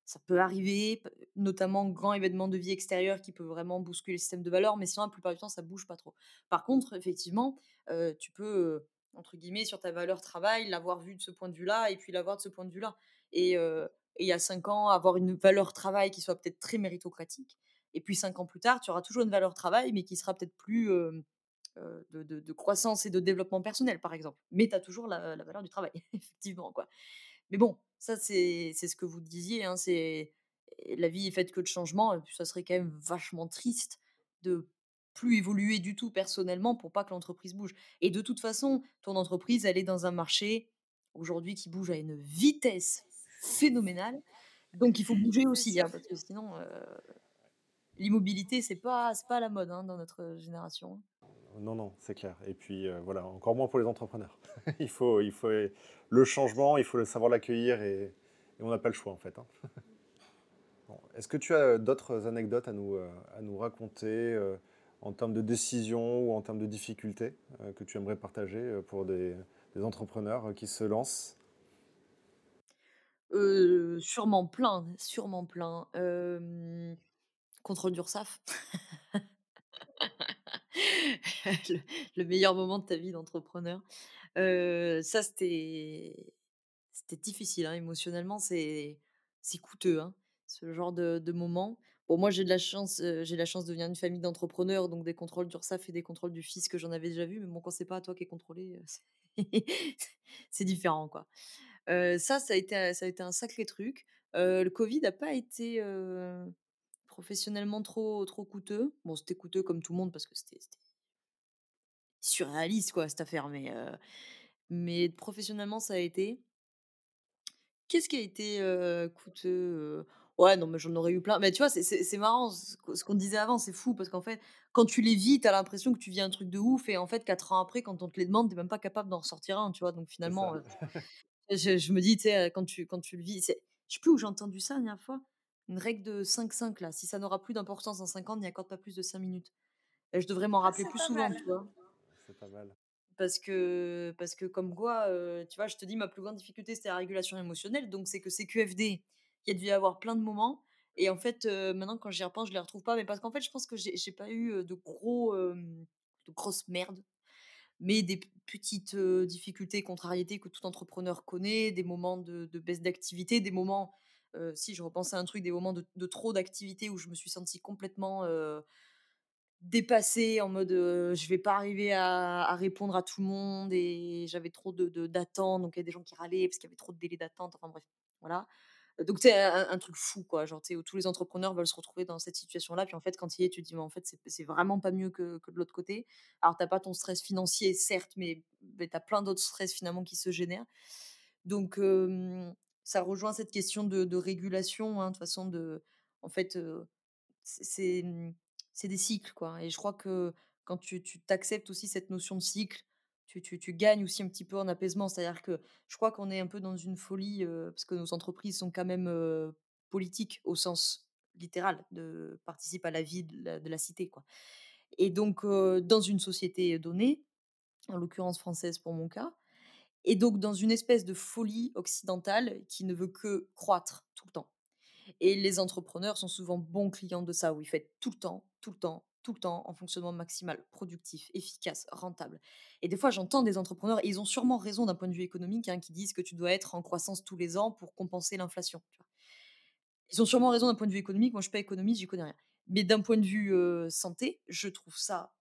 Ça peut arriver, notamment grand événement de vie extérieure qui peut vraiment bousculer le système de valeurs, mais sinon, la plupart du temps, ça bouge pas trop. Par contre, effectivement, tu peux, entre guillemets, sur ta valeur travail, l'avoir vu de ce point de vue-là, et puis l'avoir de ce point de vue-là. Et, il y a cinq ans, avoir une valeur travail qui soit peut-être très méritocratique. Et puis cinq ans plus tard, tu auras toujours une valeur travail, mais qui sera peut-être plus de, croissance et de développement personnel, par exemple. Mais tu as toujours la, valeur du travail, effectivement. Quoi. Mais bon, ça, c'est ce que vous disiez. Hein, c'est la vie est faite que de changements. Et puis, ça serait quand même vachement triste de plus évoluer du tout personnellement pour pas que l'entreprise bouge. Et de toute façon, ton entreprise, elle est dans un marché aujourd'hui qui bouge à une vitesse phénoménal. Donc il faut bouger aussi, hein, parce que sinon, euh, l'immobilité, c'est pas, pas la mode hein, dans notre génération. Non, non, c'est clair. Et puis euh, voilà, encore moins pour les entrepreneurs. il, faut, il faut le changement, il faut le savoir l'accueillir et, on n'a pas le choix en fait. Hein. Est-ce que tu as d'autres anecdotes à nous, euh, à nous raconter en termes de décision ou en termes de difficultés que tu aimerais partager pour des, entrepreneurs qui se lancent? Sûrement plein, sûrement plein. contrôle d'URSSAF. le, le, meilleur moment de ta vie d'entrepreneur. ça, c'était, difficile, hein, émotionnellement, c'est, coûteux, hein, ce genre de, moment. Bon, moi, j'ai de la chance, j'ai la chance de venir d'une famille d'entrepreneurs, donc des contrôles d'URSSAF et des contrôles du fisc que j'en avais déjà vu, mais bon, quand c'est pas à toi qui est contrôlé, c'est différent, quoi ça, ça a, été, ça a été un sacré truc. le Covid n'a pas été professionnellement trop, trop coûteux. Bon, c'était coûteux comme tout le monde parce que c'était surréaliste, quoi, cette affaire. Mais, mais professionnellement, ça a été. Qu'est-ce qui a été coûteux Ouais, non, mais j'en aurais eu plein. Mais tu vois, c'est marrant, ce qu'on disait avant, c'est fou, parce qu'en fait, quand tu les vis, t'as l'impression que tu vis un truc de ouf, et en fait, quatre ans après, quand on te les demande, t'es même pas capable d'en ressortir un, tu vois? Donc finalement, Je, me dis, tu sais, quand tu, quand tu le vis, je sais plus où j'ai entendu ça la dernière fois. Une règle de 5-5, là. Si ça n'aura plus d'importance dans 5 ans, n'y accorde pas plus de 5 minutes. Et je devrais m'en ah, rappeler plus souvent, tu vois. C'est pas mal. Parce que, parce que comme quoi, tu vois, je te dis, ma plus grande difficulté, c'était la régulation émotionnelle. Donc, c'est que c'est QFD. Il y a dû y avoir plein de moments. Et en fait, maintenant, quand j'y repense, je les retrouve pas. Mais parce qu'en fait, je pense que j'ai pas eu de gros, de grosses merdes mais des petites difficultés, contrariétés que tout entrepreneur connaît, des moments de, baisse d'activité, des moments si je repense à un truc, des moments de, trop d'activité où je me suis sentie complètement dépassée en mode je vais pas arriver à, répondre à tout le monde et j'avais trop de d'attentes donc il y a des gens qui râlaient parce qu'il y avait trop de délais d'attente enfin bref voilà. Donc c'est un, truc fou quoi genre où tous les entrepreneurs veulent se retrouver dans cette situation là puis en fait quand il y est tu te dis mais en fait c'est vraiment pas mieux que, que de l'autre côté alors t'as pas ton stress financier certes mais, mais tu as plein d'autres stress finalement qui se génèrent. Donc ça rejoint cette question de, régulation hein, de façon de en fait c'est c'est des cycles, quoi. Et je crois que quand tu t'acceptes aussi cette notion de cycle, tu, gagnes aussi un petit peu en apaisement. C'est-à-dire que je crois qu'on est un peu dans une folie, parce que nos entreprises sont quand même politiques au sens littéral, de à la vie de la, cité, quoi. Et donc, dans une société donnée, en l'occurrence française pour mon cas, et donc dans une espèce de folie occidentale qui ne veut que croître tout le temps. Et les entrepreneurs sont souvent bons clients de ça, où ils font tout le temps, tout le temps, tout le temps en fonctionnement maximal, productif, efficace, rentable. Et des fois, j'entends des entrepreneurs, et ils ont sûrement raison d'un point de vue économique, hein, qui disent que tu dois être en croissance tous les ans pour compenser l'inflation. Ils ont sûrement raison d'un point de vue économique, moi je suis pas économiste, j'y connais rien. Mais d'un point de vue santé, je trouve ça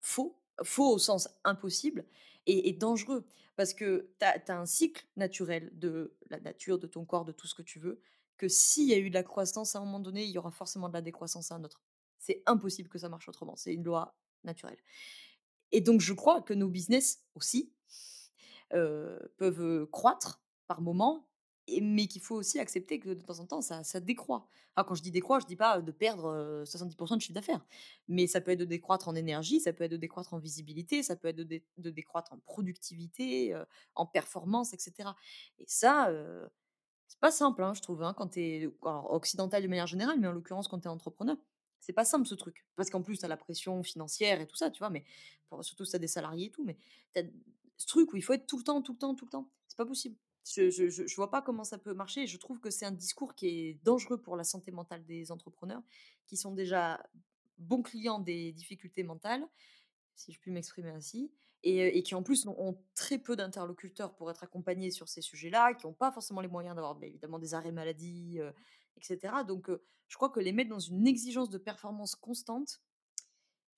faux, faux au sens impossible et, dangereux. Parce que tu as, un cycle naturel de la nature, de ton corps, de tout ce que tu veux, que s'il y a eu de la croissance à un moment donné, il y aura forcément de la décroissance à un autre. C'est impossible que ça marche autrement. C'est une loi naturelle. Et donc, je crois que nos business aussi peuvent croître par mais qu'il faut aussi accepter que de temps en temps, ça, ça décroît. Alors, quand je dis décroît, je dis pas de perdre 70% de chiffre d'affaires, mais ça peut être de décroître en énergie, ça peut être de décroître en visibilité, ça peut être de, de décroître en productivité, en performance, etc. Et ça, c'est pas simple, hein, je trouve, hein, quand tu es occidental de manière générale, mais en l'occurrence quand tu es entrepreneur. C'est pas simple ce truc. Parce qu'en plus, tu as la pression financière et tout ça, tu vois, mais surtout si tu as des salariés et tout, mais tu as ce truc où il faut être tout le temps, tout le temps, tout le temps. C'est pas possible. Je, je, vois pas comment ça peut marcher. je trouve que c'est un discours qui est dangereux pour la santé mentale des entrepreneurs, qui sont déjà bons clients des difficultés mentales, si je puis m'exprimer ainsi, et, qui en plus ont, très peu d'interlocuteurs pour être accompagnés sur ces sujets-là, qui n'ont pas forcément les moyens d'avoir bah, évidemment des arrêts maladie, etc. Donc je crois que les mettre dans une exigence de performance constante,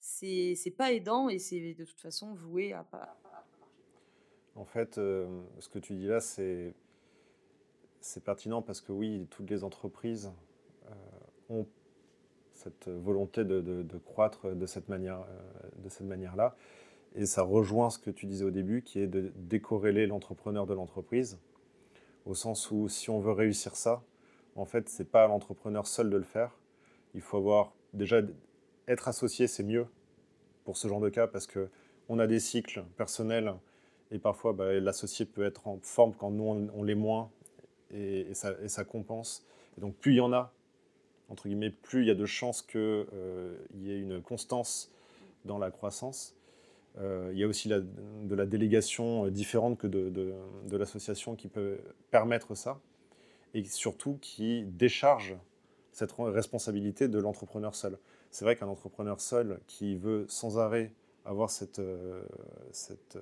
c'est pas aidant et c'est de toute façon voué à pas en fait, euh, ce que tu dis là, c'est pertinent parce que oui, toutes les entreprises euh, ont cette volonté de, croître de cette manière, euh, de cette manière-là. Et ça rejoint ce que tu disais au début, qui est de décorréler l'entrepreneur de l'entreprise, au sens où si on veut réussir ça, en fait, c'est pas à l'entrepreneur seul de le faire. Il faut avoir déjà être associé, c'est mieux pour ce genre de cas parce que on a des cycles personnels et parfois, bah, l'associé peut être en forme quand nous, on, l'est moins, et, ça, compense. Et donc, plus il y en a, entre guillemets, plus il y a de chances qu'il euh, y ait une constance dans la croissance. Euh, il y a aussi de la délégation euh, différente que de, de l'association qui peut permettre ça, et surtout qui décharge cette responsabilité de l'entrepreneur seul. C'est vrai qu'un entrepreneur seul qui veut sans arrêt avoir cette, cette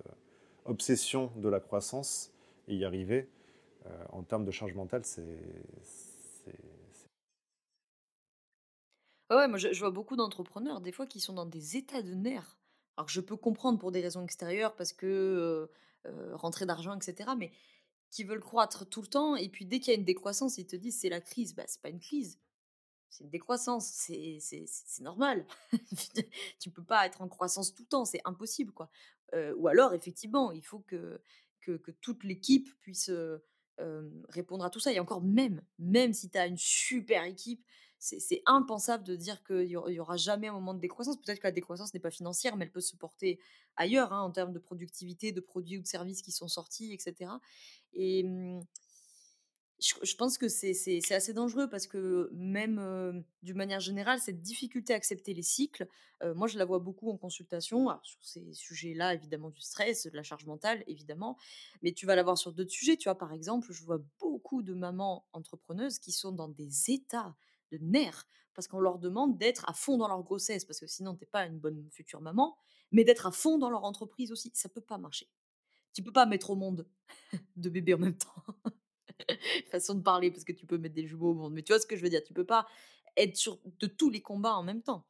obsession de la croissance et y arriver, euh, en termes de charge mentale, c'est. Ouais, moi je, vois beaucoup d'entrepreneurs, des fois, qui sont dans des états de nerfs. Alors je peux comprendre pour des raisons extérieures, parce que euh, euh, rentrer d'argent, etc., mais qui veulent croître tout le temps, et puis dès qu'il y a une décroissance, ils te disent c'est la crise. Bah, c'est pas une crise, c'est une décroissance, c'est normal. tu peux pas être en croissance tout le temps, c'est impossible. quoi ou alors, effectivement, il faut que, que, toute l'équipe puisse répondre à tout ça. Et encore, même, même si tu as une super équipe, c'est impensable de dire qu'il n'y aura jamais un moment de décroissance. Peut-être que la décroissance n'est pas financière, mais elle peut se porter ailleurs, hein, en termes de productivité, de produits ou de services qui sont sortis, etc. Et je, pense que c'est assez dangereux parce que même d'une manière générale, cette difficulté à accepter les cycles, moi je la vois beaucoup en consultation, sur ces sujets-là évidemment du stress, de la charge mentale évidemment, mais tu vas l'avoir sur d'autres sujets, tu vois par exemple, je vois beaucoup de mamans entrepreneuses qui sont dans des états de nerfs parce qu'on leur demande d'être à fond dans leur grossesse parce que sinon t'es pas une bonne future maman, mais d'être à fond dans leur entreprise aussi, ça peut pas marcher. Tu peux pas mettre au monde deux bébés en même temps. façon de parler, parce que tu peux mettre des jumeaux au monde. Mais tu vois ce que je veux dire Tu peux pas être sur de tous les combats en même temps.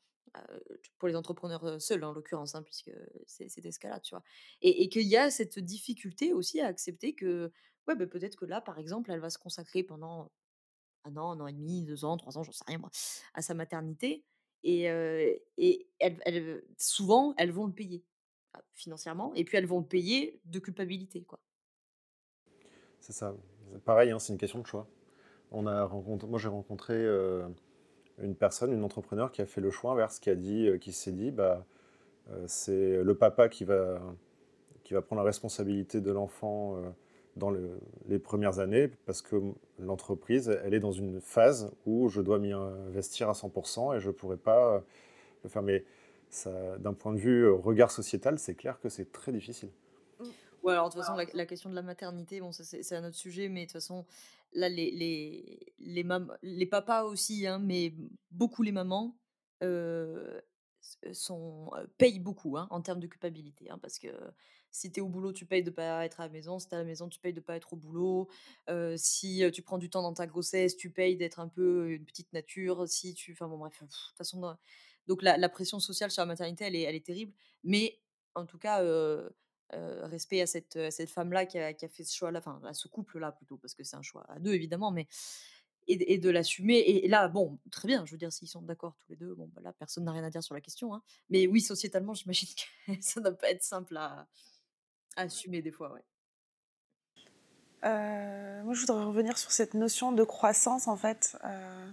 pour les entrepreneurs seuls, en l'occurrence, hein, puisque c'est c'est ce cas-là, tu vois. Et, qu'il y a cette difficulté aussi à accepter que, ouais, bah, peut-être que là, par exemple, elle va se consacrer pendant un an, un an et demi, deux ans, trois ans, j'en sais rien moi, à sa maternité. Et, et elles, souvent, elles vont le payer financièrement, et puis elles vont le payer de culpabilité, quoi. C'est ça. Pareil, hein, c'est une question de choix. On a rencontré, moi, j'ai rencontré une personne, une entrepreneur qui a fait le choix inverse, qui a dit, qui s'est dit, bah, c'est le papa qui va, qui va prendre la responsabilité de l'enfant dans les premières années, parce que l'entreprise, elle est dans une phase où je dois m'y investir à 100% et je ne pourrais pas le faire. Mais d'un point de vue regard sociétal, c'est clair que c'est très difficile. Ouais, alors de toute façon, la, question de la maternité, bon, c'est un autre sujet, mais de toute façon, là, les, les, les, les papas aussi, hein, mais beaucoup les mamans, sont, payent beaucoup hein, en termes de culpabilité, hein, parce que si tu es au boulot, tu payes de pas être à la maison. Si tu es à la maison, tu payes de pas être au boulot. si tu prends du temps dans ta grossesse, tu payes d'être un peu une petite nature. Si tu, enfin bon bref, de toute façon, donc la, pression sociale sur la maternité, elle est, elle est terrible. Mais en tout cas, respect à cette, cette femme-là qui a, qui a, fait ce choix-là, enfin à ce couple-là plutôt, parce que c'est un choix à deux évidemment, mais et, de l'assumer. Et, là, bon, très bien, je veux dire, s'ils sont d'accord tous les deux, bon, bah là, personne n'a rien à dire sur la question. Hein. Mais oui, sociétalement, j'imagine que ça ne doit pas être simple à, assumer des fois, ouais. Euh, moi, je voudrais revenir sur cette notion de croissance, en fait. Euh,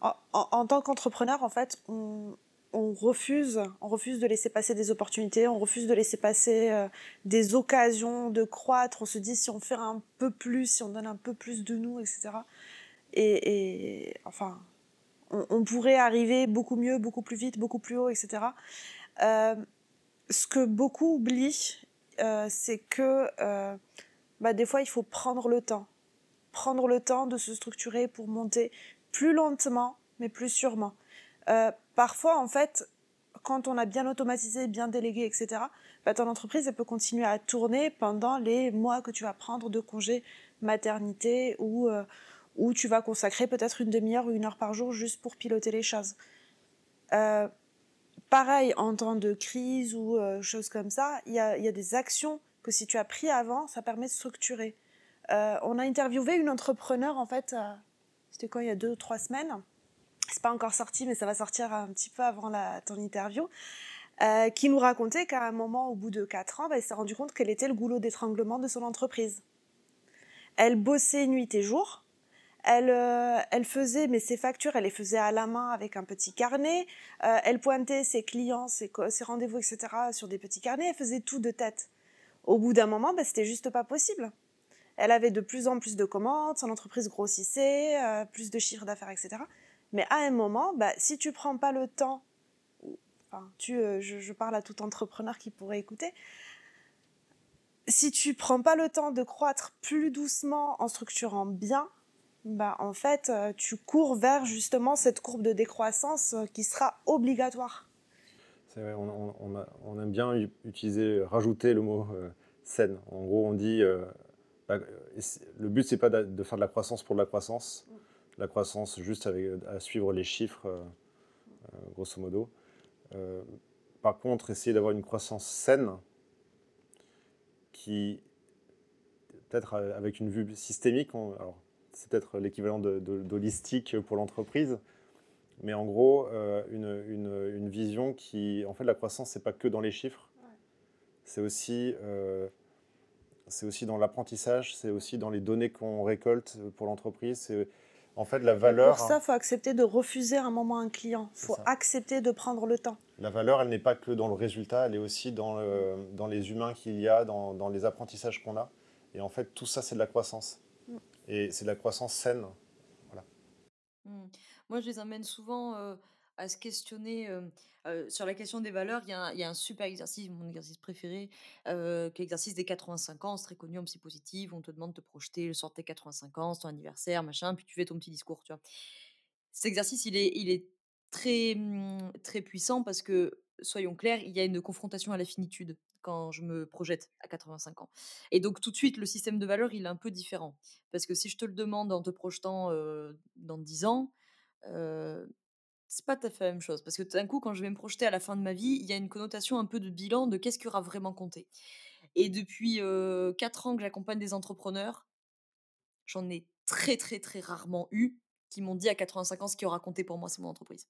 en, tant qu'entrepreneur, en fait, on, refuse, on refuse de laisser passer des opportunités, on refuse de laisser passer euh, des occasions de croître. On se dit si on fait un peu plus, si on donne un peu plus de nous, etc. Et, enfin, on, pourrait arriver beaucoup mieux, beaucoup plus vite, beaucoup plus haut, etc ce que beaucoup oublient, euh, c'est que euh, bah, des fois, il faut prendre le temps. Prendre le temps de se structurer pour monter plus lentement, mais plus sûrement. Euh, parfois, en fait, quand on a bien automatisé, bien délégué, etc., bah, ton entreprise elle peut continuer à tourner pendant les mois que tu vas prendre de congé maternité ou où tu vas consacrer peut-être une demi-heure ou une heure par jour juste pour piloter les choses. Pareil, en temps de crise ou euh, choses comme ça, il y a, des actions que si tu as pris avant, ça permet de structurer. Euh, on a interviewé une entrepreneur, en fait, euh, c'était quand il y a deux ou trois semaines. C'est pas encore sorti, mais ça va sortir un petit peu avant ton interview. qui nous racontait qu'à un moment, au bout de quatre ans, bah, elle s'est rendue compte qu'elle était le goulot d'étranglement de son entreprise. Elle bossait nuit et jour, elle, euh, faisait, mais ses factures, elle les faisait à la main avec un petit carnet. Euh, elle pointait ses clients, ses, rendez-vous, etc. sur des petits carnets. Elle faisait tout de tête. Au bout d'un moment, bah, c'était juste pas possible. Elle avait de plus en plus de commandes, son entreprise grossissait, euh, plus de chiffre d'affaires, etc. Mais à un moment, bah, si tu prends pas le temps, enfin, tu, je, parle à tout entrepreneur qui pourrait écouter, si tu prends pas le temps de croître plus doucement en structurant bien, bah, en fait, euh, tu cours vers justement cette courbe de décroissance euh, qui sera obligatoire. C'est vrai, on, aime bien utiliser, rajouter le mot euh, saine. En gros, on dit bah, le but, c'est pas de faire de la croissance pour de la croissance, la croissance juste avec, à suivre les chiffres, grosso modo. par contre, essayer d'avoir une croissance saine qui, peut-être avec une vue systémique, alors, c'est peut-être l'équivalent d'holistique de, pour l'entreprise. Mais en gros, euh, une, vision qui, en fait, la croissance, c'est pas que dans les chiffres. C'est aussi, euh, c'est aussi dans l'apprentissage, c'est aussi dans les données qu'on récolte pour l'entreprise. C'est en fait la valeur. pour ça, il faut accepter de refuser un moment un client. Il faut accepter de prendre le temps. La valeur, elle n'est pas que dans le résultat, elle est aussi dans, dans les humains qu'il y a, dans, dans les apprentissages qu'on a. Et en fait, tout ça, c'est de la croissance. Et c'est de la croissance saine. Voilà. Mmh. Moi, je les amène souvent euh, à se questionner euh, euh, sur la question des valeurs. Il y, a un, super exercice, mon exercice préféré, qui est l'exercice des 85 ans. C'est très connu en psy positive. On te demande de te projeter le sort de tes 85 ans, ton anniversaire, machin, puis tu fais ton petit discours. Tu vois. Cet exercice, il est, très, mmh, très puissant parce que, soyons clairs, il y a une confrontation à la finitude quand je me projette à 85 ans. Et donc tout de suite, le système de valeur, il est un peu différent. Parce que si je te le demande en te projetant dans 10 ans, c'est pas tout à fait la même chose. Parce que d'un coup, quand je vais me projeter à la fin de ma vie, il y a une connotation un peu de bilan de qu'est-ce qui aura vraiment compté. Et depuis 4 ans que j'accompagne des entrepreneurs, j'en ai très très très rarement eu qui m'ont dit à 85 ans ce qui aura compté pour moi, c'est mon entreprise.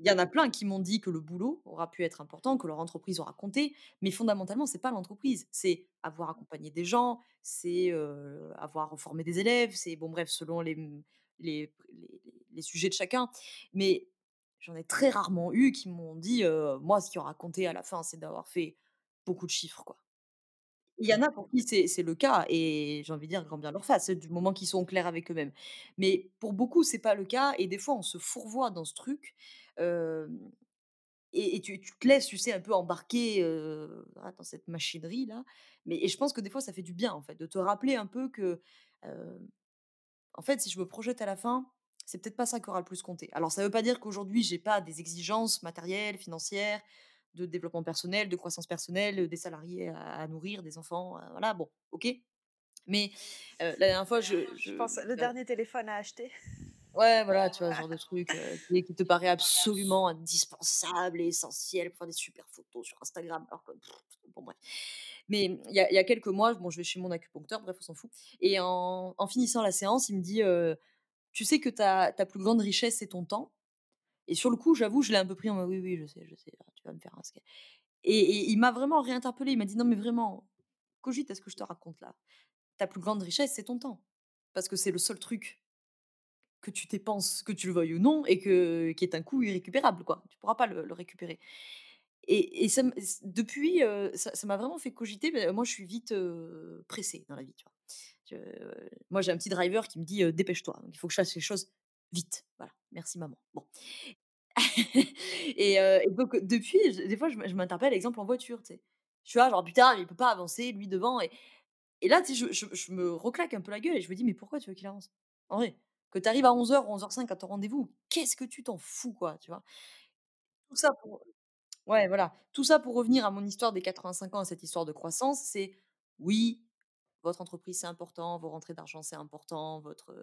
Il y en a plein qui m'ont dit que le boulot aura pu être important, que leur entreprise aura compté, mais fondamentalement, c'est pas l'entreprise. C'est avoir accompagné des gens, c'est avoir formé des élèves, c'est, bon, bref, selon les, les, les, sujets de chacun. Mais j'en ai très rarement eu qui m'ont dit, moi, ce qui aura compté à la fin, c'est d'avoir fait beaucoup de chiffres, quoi. Il y en a pour qui c'est le cas et j'ai envie de dire grand bien leur face, du moment qu'ils sont clairs avec eux-mêmes. Mais pour beaucoup, c'est pas le cas et des fois, on se fourvoie dans ce truc, et tu te laisses, tu sais, un peu embarquer, dans cette machinerie-là. Mais et je pense que des fois, ça fait du bien, en fait, de te rappeler un peu que, en fait, si je me projette à la fin, c'est peut-être pas ça qui aura le plus compté. Alors ça veut pas dire qu'aujourd'hui, j'ai pas des exigences matérielles, financières, de développement personnel, de croissance personnelle, des salariés à, nourrir, des enfants, voilà, bon, ok. Mais la dernière fois, je, je, pense le dernier téléphone à acheter. Ouais, voilà, tu vois, ce genre de truc qui, te paraît absolument indispensable et essentiel pour faire des super photos sur Instagram. Alors. Mais il y, a, y a quelques mois, bon, je vais chez mon acupuncteur, bref, on s'en fout. Et en, finissant la séance, il me dit Tu sais que ta, ta plus grande richesse, c'est ton temps. Et sur le coup, j'avoue, je l'ai un peu pris en mode oui, oui, je sais, je sais, tu vas me faire un skate. Et, il m'a vraiment réinterpellé. Il m'a dit non, mais vraiment, cogite à ce que je te raconte là. Ta plus grande richesse, c'est ton temps. Parce que c'est le seul truc que tu dépenses, que tu le veuilles ou non, et que, qui est un coût irrécupérable, quoi. Tu pourras pas le, récupérer. Et, et ça, depuis, ça m'a vraiment fait cogiter. Moi, je suis vite pressée dans la vie, tu vois. moi, j'ai un petit driver qui me dit dépêche-toi. il faut que je fasse les choses vite. Voilà. Merci maman. Bon. et, donc depuis, des fois, je, m'interpelle, exemple en voiture, tu sais. Je suis là, genre putain, il peut pas avancer, lui devant. Et, et là, tu sais, je, je, me reclaque un peu la gueule et je me dis, mais pourquoi tu veux qu'il avance? En vrai, que tu arrives à 11h ou 11h05 à ton rendez-vous, qu'est-ce que tu t'en fous, quoi, tu vois? Tout ça pour. Ouais, voilà. Tout ça pour revenir à mon histoire des 85 ans, à cette histoire de croissance, c'est oui, votre entreprise c'est important, vos rentrées d'argent c'est important, votre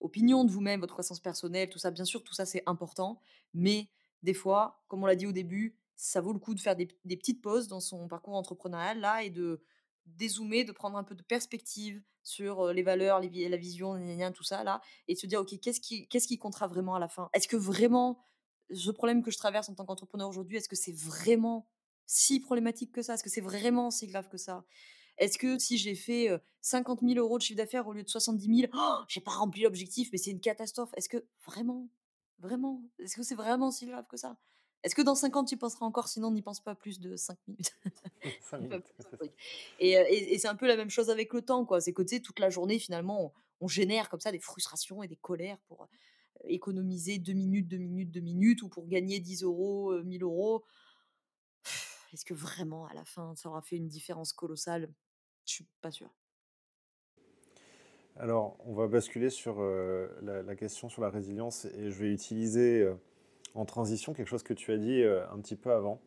opinion de vous-même, votre croissance personnelle, tout ça, bien sûr, tout ça c'est important, mais des fois, comme on l'a dit au début, ça vaut le coup de faire des, petites pauses dans son parcours entrepreneurial là et de dézoomer, de prendre un peu de perspective sur les valeurs, la vision, tout ça là, et de se dire ok, qu'est-ce qui, qu'est-ce qui comptera vraiment à la fin? Est-ce que vraiment ce problème que je traverse en tant qu'entrepreneur aujourd'hui, est-ce que c'est vraiment si problématique que ça? Est-ce que c'est vraiment si grave que ça? Est-ce que si j'ai fait 50 000 euros de chiffre d'affaires au lieu de 70 000, oh, j'ai pas rempli l'objectif, mais c'est une catastrophe? Est-ce que vraiment, vraiment, est-ce que c'est vraiment si grave que ça? Est-ce que dans 5 ans tu y penseras encore? Sinon, n'y pense pas plus de 5 minutes. et, c'est un peu la même chose avec le temps, quoi. C'est que toute la journée, finalement, on, génère comme ça des frustrations et des colères pour économiser 2 minutes, 2 minutes, 2 minutes, ou pour gagner 10 euros, 1000 euros. Est-ce que vraiment, à la fin, ça aura fait une différence colossale? Je suis pas sûre. Alors, on va basculer sur euh, la, question sur la résilience et je vais utiliser euh, en transition quelque chose que tu as dit euh, un petit peu avant.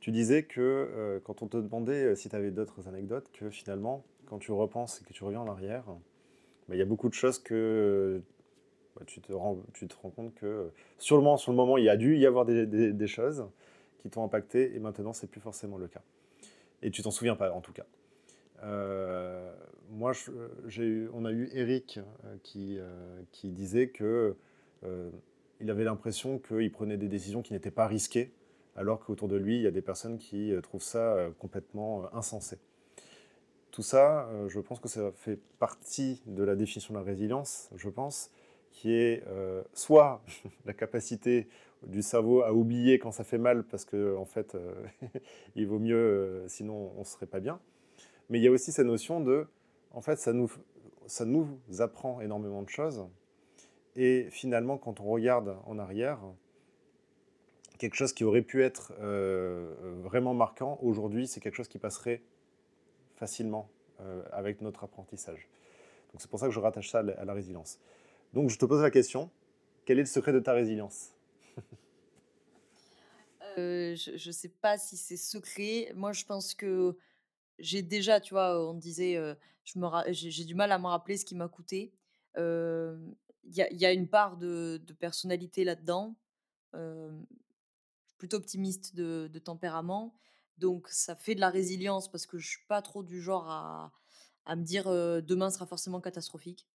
Tu disais que quand on te demandait si tu avais d'autres anecdotes, que finalement, quand tu repenses et que tu reviens en arrière, bah, il y a beaucoup de choses que bah, tu, te rends, compte que moment, sur le moment, il y a dû y avoir des, choses qui t'ont impacté et maintenant, c'est plus forcément le cas. Et tu t'en souviens pas, en tout cas. Euh, moi, eu, on a eu Eric euh, euh, qui disait que il avait l'impression qu'il prenait des décisions qui n'étaient pas risquées, alors qu'autour de lui, il y a des personnes qui trouvent ça complètement insensé. Tout ça, je pense que ça fait partie de la définition de la résilience, je pense, qui est soit la capacité du cerveau à oublier quand ça fait mal, parce qu'en en fait, il vaut mieux, sinon on ne serait pas bien, mais il y a aussi cette notion de, en fait, ça nous, ça nous apprend énormément de choses. Et finalement, quand on regarde en arrière, quelque chose qui aurait pu être euh, vraiment marquant, aujourd'hui, c'est quelque chose qui passerait facilement euh, avec notre apprentissage. Donc c'est pour ça que je rattache ça à la résilience. Donc je te pose la question, quel est le secret de ta résilience? Je ne sais pas si c'est secret. Moi, je pense que j'ai déjà, tu vois, on disait, j'ai du mal à me rappeler ce qui m'a coûté. Il y, a, une part de, personnalité là-dedans. plutôt optimiste de, tempérament. Donc, ça fait de la résilience parce que je suis pas trop du genre à, à me dire demain sera forcément catastrophique.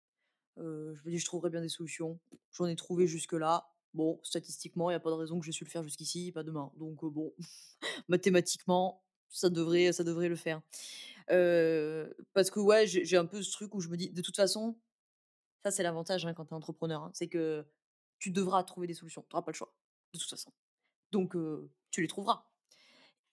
je me dis, je trouverai bien des solutions. J'en ai trouvé jusque-là. Bon, statistiquement, il n'y a pas de raison que j'ai su le faire jusqu'ici, pas demain. Donc, bon, mathématiquement, ça devrait, ça devrait le faire. parce que, ouais, j'ai un peu ce truc où je me dis, de toute façon, ça, c'est l'avantage hein, quand tu es entrepreneur, hein, c'est que tu devras trouver des solutions. Tu n'auras pas le choix, de toute façon. Donc, tu les trouveras.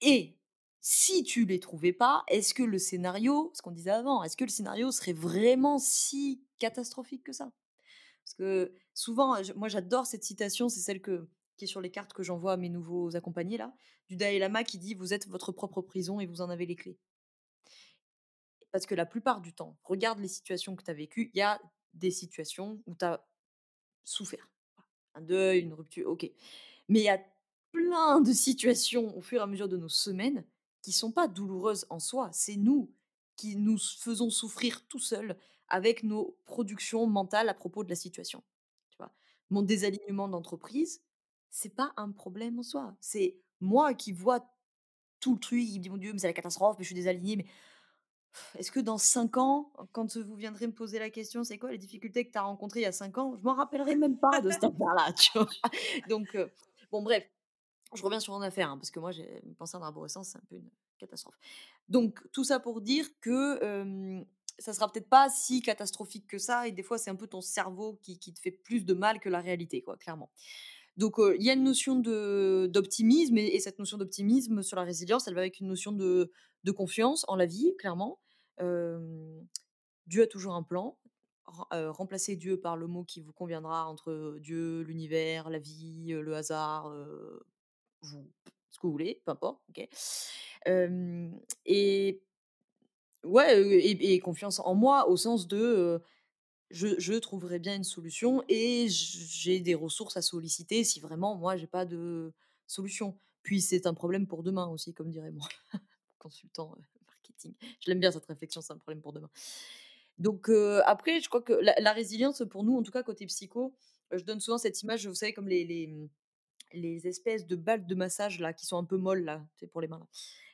Et si tu les trouvais pas, est-ce que le scénario, ce qu'on disait avant, est-ce que le scénario serait vraiment si catastrophique que ça? Parce que souvent, moi j'adore cette citation, c'est celle qui est sur les cartes que j'envoie à mes nouveaux accompagnés là, du Dalai Lama qui dit Vous êtes votre propre prison et vous en avez les clés. Parce que la plupart du temps, regarde les situations que tu as vécues, il y a des situations où tu as souffert. Un deuil, une rupture, ok. Mais il y a plein de situations au fur et à mesure de nos semaines qui sont pas douloureuses en soi. C'est nous qui nous faisons souffrir tout seuls avec nos productions mentales à propos de la situation. Tu vois Mon désalignement d'entreprise, c'est pas un problème en soi. C'est moi qui vois tout le truc, il me dit mon Dieu, mais c'est la catastrophe, mais je suis désaligné. Mais est-ce que dans cinq ans, quand vous viendrez me poser la question, c'est quoi les difficultés que tu as rencontrées il y a cinq ans, je m'en rappellerai même pas de cette affaire-là. Donc, bon, bref, je reviens sur mon affaire, hein, parce que moi, j'ai pensé en arborescence, c'est un peu une catastrophe. Donc, tout ça pour dire que ça ça sera peut-être pas si catastrophique que ça, et des fois, c'est un peu ton cerveau qui, qui, te fait plus de mal que la réalité, quoi, clairement. Donc, il y a une notion d'optimisme, et, cette notion d'optimisme sur la résilience, elle va avec une notion de, de confiance en la vie, clairement. Dieu a toujours un plan. remplacer Dieu par le mot qui vous conviendra entre Dieu, l'univers, la vie, le hasard, vous, ce que vous voulez, peu importe, et ouais, et, confiance en moi au sens de je, trouverai bien une solution et j'ai des ressources à solliciter si vraiment moi j'ai pas de solution. Puis c'est un problème pour demain aussi, comme dirait mon consultant marketing. Je l'aime bien cette réflexion, c'est un problème pour demain. Donc après, je crois que la, résilience pour nous, en tout cas côté psycho, je donne souvent cette image, vous savez, comme les, espèces de balles de massage là qui sont un peu molles là, c'est pour les mains. Là.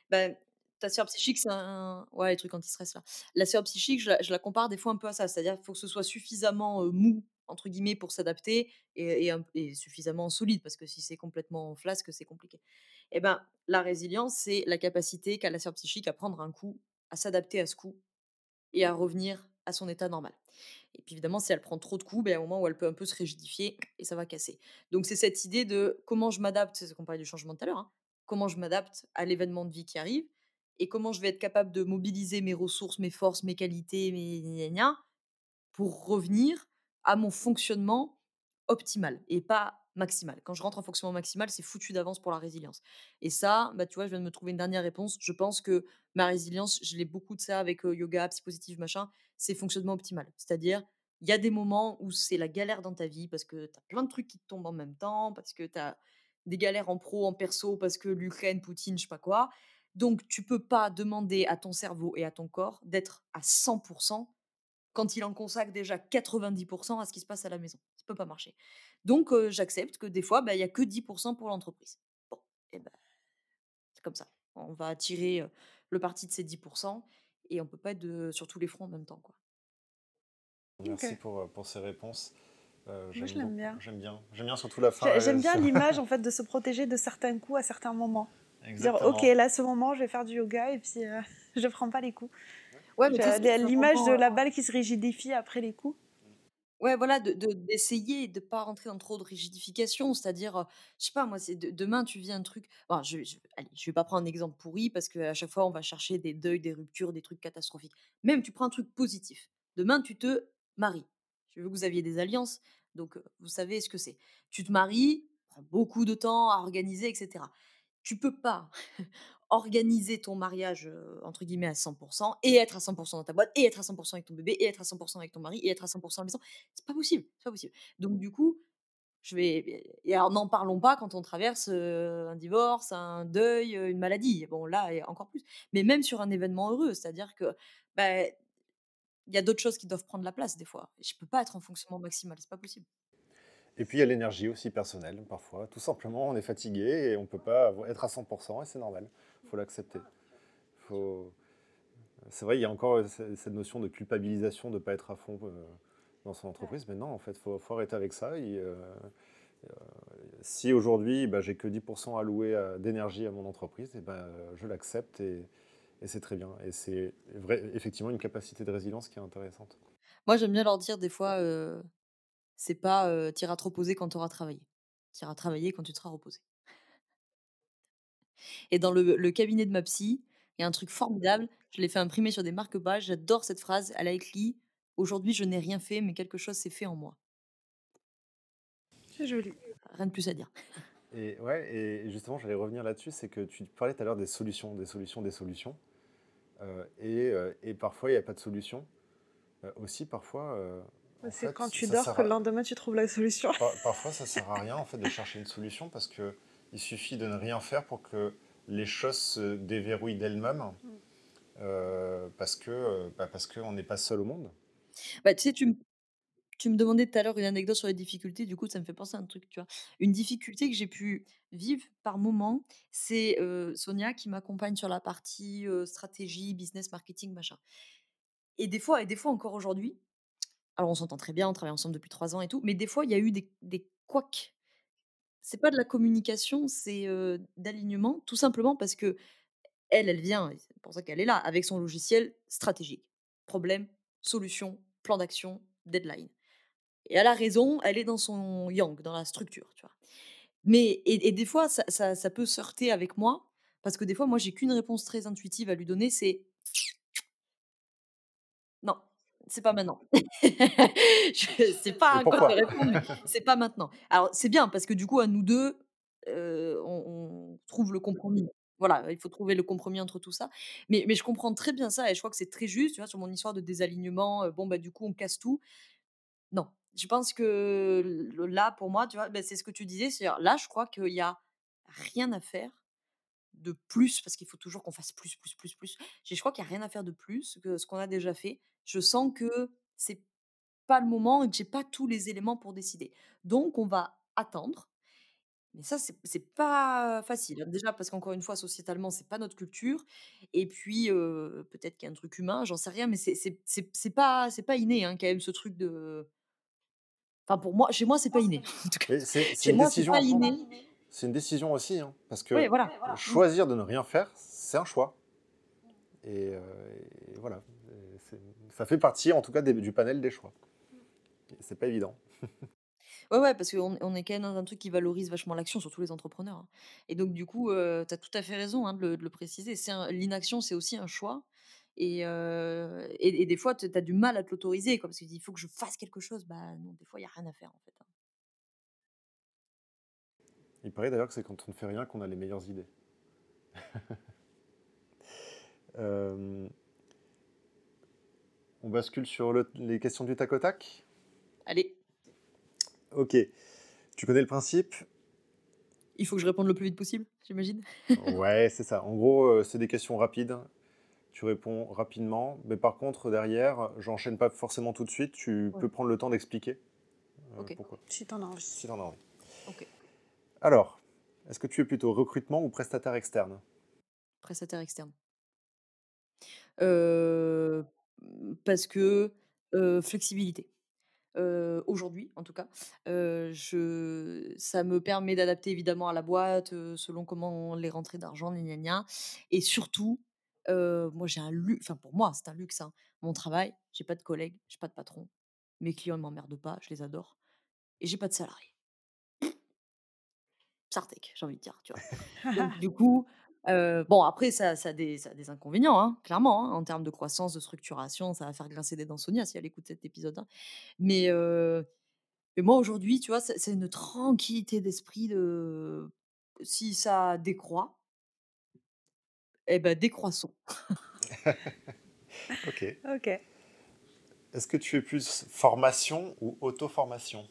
Ben, ta sphère psychique, c'est un. Ouais, les trucs anti-stress là. La sphère psychique, je la, compare des fois un peu à ça. C'est-à-dire qu'il faut que ce soit suffisamment mou, entre guillemets, pour s'adapter et, suffisamment solide, parce que si c'est complètement flasque, c'est compliqué. Eh ben, la résilience, c'est la capacité qu'a la sphère psychique à prendre un coup, à s'adapter à ce coup et à revenir à son état normal. Et puis évidemment, si elle prend trop de coups, ben, a un moment où elle peut un peu se rigidifier et ça va casser. Donc c'est cette idée de comment je m'adapte, c'est ce qu'on parlait du changement tout à l'heure, hein, comment je m'adapte à l'événement de vie qui arrive et comment je vais être capable de mobiliser mes ressources, mes forces, mes qualités, mes pour revenir à mon fonctionnement optimal et pas maximal. Quand je rentre en fonctionnement maximal, c'est foutu d'avance pour la résilience. Et ça, bah, tu vois, je viens de me trouver une dernière réponse. Je pense que ma résilience, je l'ai beaucoup de ça avec yoga, psy machin, c'est fonctionnement optimal. C'est-à-dire, il y a des moments où c'est la galère dans ta vie parce que tu as plein de trucs qui te tombent en même temps, parce que tu as des galères en pro, en perso, parce que l'Ukraine, Poutine, je sais pas quoi. Donc, tu peux pas demander à ton cerveau et à ton corps d'être à 100% quand il en consacre déjà 90% à ce qui se passe à la maison. Ça peut pas marcher. Donc, j'accepte que des fois, bah, il n'y a que 10% pour l'entreprise. Bon, et ben, c'est comme ça. On va tirer le parti de ces 10% et on peut pas être sur tous les fronts en même temps. Quoi. Merci pour, pour ces réponses. Euh, Moi, je l'aime bien. J'aime bien. J'aime bien surtout la fin. J'aime bien l'image en fait de se protéger de certains coups à certains moments. Dire, ok, là, ce moment, je vais faire du yoga et puis je prends pas les coups. Ouais, l'image de la balle qui se rigidifie après les coups. Ouais, voilà, d'essayer de, de, pas rentrer dans trop de rigidification. C'est-à-dire, je sais pas, moi, c'est demain, tu vis un truc. Bon, je, je, allez, je vais pas prendre un exemple pourri parce qu'à chaque fois, on va chercher des deuils, des ruptures, des trucs catastrophiques. Même, tu prends un truc positif. Demain, tu te maries. Je veux que vous aviez des alliances, donc vous savez ce que c'est. Tu te maries, prend beaucoup de temps à organiser, etc. Tu peux pas organiser ton mariage entre guillemets à 100% et être à 100% dans ta boîte et être à 100% avec ton bébé et être à 100% avec ton mari et être à 100% à la maison c'est pas possible c'est pas possible donc du coup Je vais et alors n'en parlons pas quand on traverse, un divorce, un deuil, une maladie. Bon là, et encore plus. Mais même sur un événement heureux, c'est-à-dire que, bah, il y a d'autres choses qui doivent prendre la place des fois. Je peux pas être en fonctionnement maximal, c'est pas possible. Et puis il y a l'énergie aussi personnelle, parfois. Tout simplement, on est fatigué et on peut pas être à 100% et c'est normal. Il faut l'accepter. Faut... C'est vrai, il y a encore cette notion de culpabilisation de ne pas être à fond dans son entreprise. Mais non, en fait, il faut, arrêter avec ça. Euh, euh, si aujourd'hui, bah, j'ai que 10% alloué d'énergie à mon entreprise, et ben je l'accepte et, c'est très bien. Et c'est effectivement une capacité de résilience qui est intéressante. Moi, j'aime bien leur dire des fois, euh, c'est pas euh, tu iras te reposer quand tu auras travaillé. Tu iras travailler quand tu te seras reposé. Et dans le, le cabinet de ma psy, il y a un truc formidable. Je l'ai fait imprimer sur des marque-pages. J'adore cette phrase. Elle a écrit Aujourd'hui, je n'ai rien fait, mais quelque chose s'est fait en moi. C'est joli. Rien de plus à dire. Et ouais, et justement, j'allais revenir là-dessus, c'est que tu parlais tout à l'heure des solutions, des solutions, des solutions. Euh, et, euh, et, parfois, il n'y a pas de solution. Euh, aussi, parfois. C'est quand tu dors que le lendemain, tu trouves la solution. parfois, ça ne sert à rien en fait, de chercher une solution parce qu'il suffit de ne rien faire pour que les choses se déverrouillent d'elles-mêmes. Mm. parce que bah, parce qu'on n'est pas seul au monde. Bah, tu sais, tu, tu me demandais tout à l'heure une anecdote sur les difficultés, du coup, ça me fait penser à un truc, tu vois. Une difficulté que j'ai pu vivre par moment, c'est Sonia qui m'accompagne sur la partie stratégie, business, marketing, machin. Et des fois, et des fois encore aujourd'hui, alors on s'entend très bien, on travaille ensemble depuis trois ans et tout, mais des fois, il y a eu des, des couacs. C'est pas de la communication, c'est d'alignement, tout simplement parce que elle, elle vient, c'est pour ça qu'elle est là, avec son logiciel stratégique. Problème, solution, plan d'action, deadline. Et elle a raison, elle est dans son yang, dans la structure, tu vois. Mais, et, des fois, ça, ça, peut heurter avec moi, parce que des fois, moi, j'ai qu'une réponse très intuitive à lui donner, c'est non, c'est pas maintenant. c'est pas répondre, c'est pas maintenant. Alors, c'est bien, parce que du coup, à nous deux, euh, on, trouve le compromis. Voilà, il faut trouver le compromis entre tout ça. Mais, mais je comprends très bien ça, et je crois que c'est très juste, tu vois, sur mon histoire de désalignement, euh, bon, bah, du coup, on casse tout. Non, je pense que là, pour moi, tu vois, ben, c'est ce que tu disais. C'est là, je crois qu'il n'y a rien à faire de plus, parce qu'il faut toujours qu'on fasse plus, plus, plus, plus. Je crois qu'il n'y a rien à faire de plus que ce qu'on a déjà fait. Je sens que c'est pas le moment et que j'ai pas tous les éléments pour décider. Donc, on va attendre. Mais ça, c'est pas facile. Hein. Déjà, parce qu'encore une fois, sociétalement, c'est pas notre culture. Et puis, peut-être qu'il y a un truc humain, j'en sais rien, mais c'est pas, pas inné, hein, quand même, ce truc de Enfin, pour moi, chez moi, c'est pas inné. C'est une décision. C'est une décision aussi, hein, parce que choisir de ne rien faire, c'est un choix. Et, euh, voilà, ça fait partie, en tout cas, du panel des choix. C'est pas évident. Ouais, ouais, parce qu'on on est quand même dans un truc qui valorise vachement l'action, surtout les entrepreneurs. Hein. Et donc, du coup, euh, tu as tout à fait raison hein, de, le, de, le, préciser. L'inaction, c'est aussi un choix. Et, et, des fois, tu as du mal à te l'autoriser, parce que tu dis, il faut que je fasse quelque chose. Bah non, des fois, il n'y a rien à faire, en fait. Hein. Il paraît d'ailleurs que c'est quand on ne fait rien qu'on a les meilleures idées. on bascule sur les questions du tac au tac? Allez. Ok. Tu connais le principe? Il faut que je réponde le plus vite possible, j'imagine Ouais, c'est ça. En gros, c'est des questions rapides tu réponds rapidement. Mais par contre, derrière, j'enchaîne pas forcément tout de suite. Tu peux prendre le temps d'expliquer euh, pourquoi. Si tu en as envie. Si en as envie. Alors, est-ce que tu es plutôt recrutement ou prestataire externe? Prestataire externe. Euh, parce que euh, flexibilité. Aujourd'hui, en tout cas, je, ça me permet d'adapter évidemment à la boîte, selon comment les rentrées d'argent, gna, gna, et surtout moi, j'ai un luxe. Enfin, pour moi, c'est un luxe. Hein. Mon travail, j'ai pas de collègues, j'ai pas de patron. Mes clients ne m'emmerdent pas, je les adore. Et j'ai pas de salariés. Sartec, j'ai envie de dire, tu vois. Donc, du coup, bon, après, ça, ça, a des, ça, des, inconvénients, hein, clairement. Hein, en termes de croissance, de structuration, ça va faire grincer des dents Sonia si elle écoute cet épisode. Mais, mais moi, aujourd'hui, tu vois, c'est une tranquillité d'esprit de. Si ça décroît, eh ben, décroissons. ok. Ok. Est-ce que tu es plus formation ou auto-formation?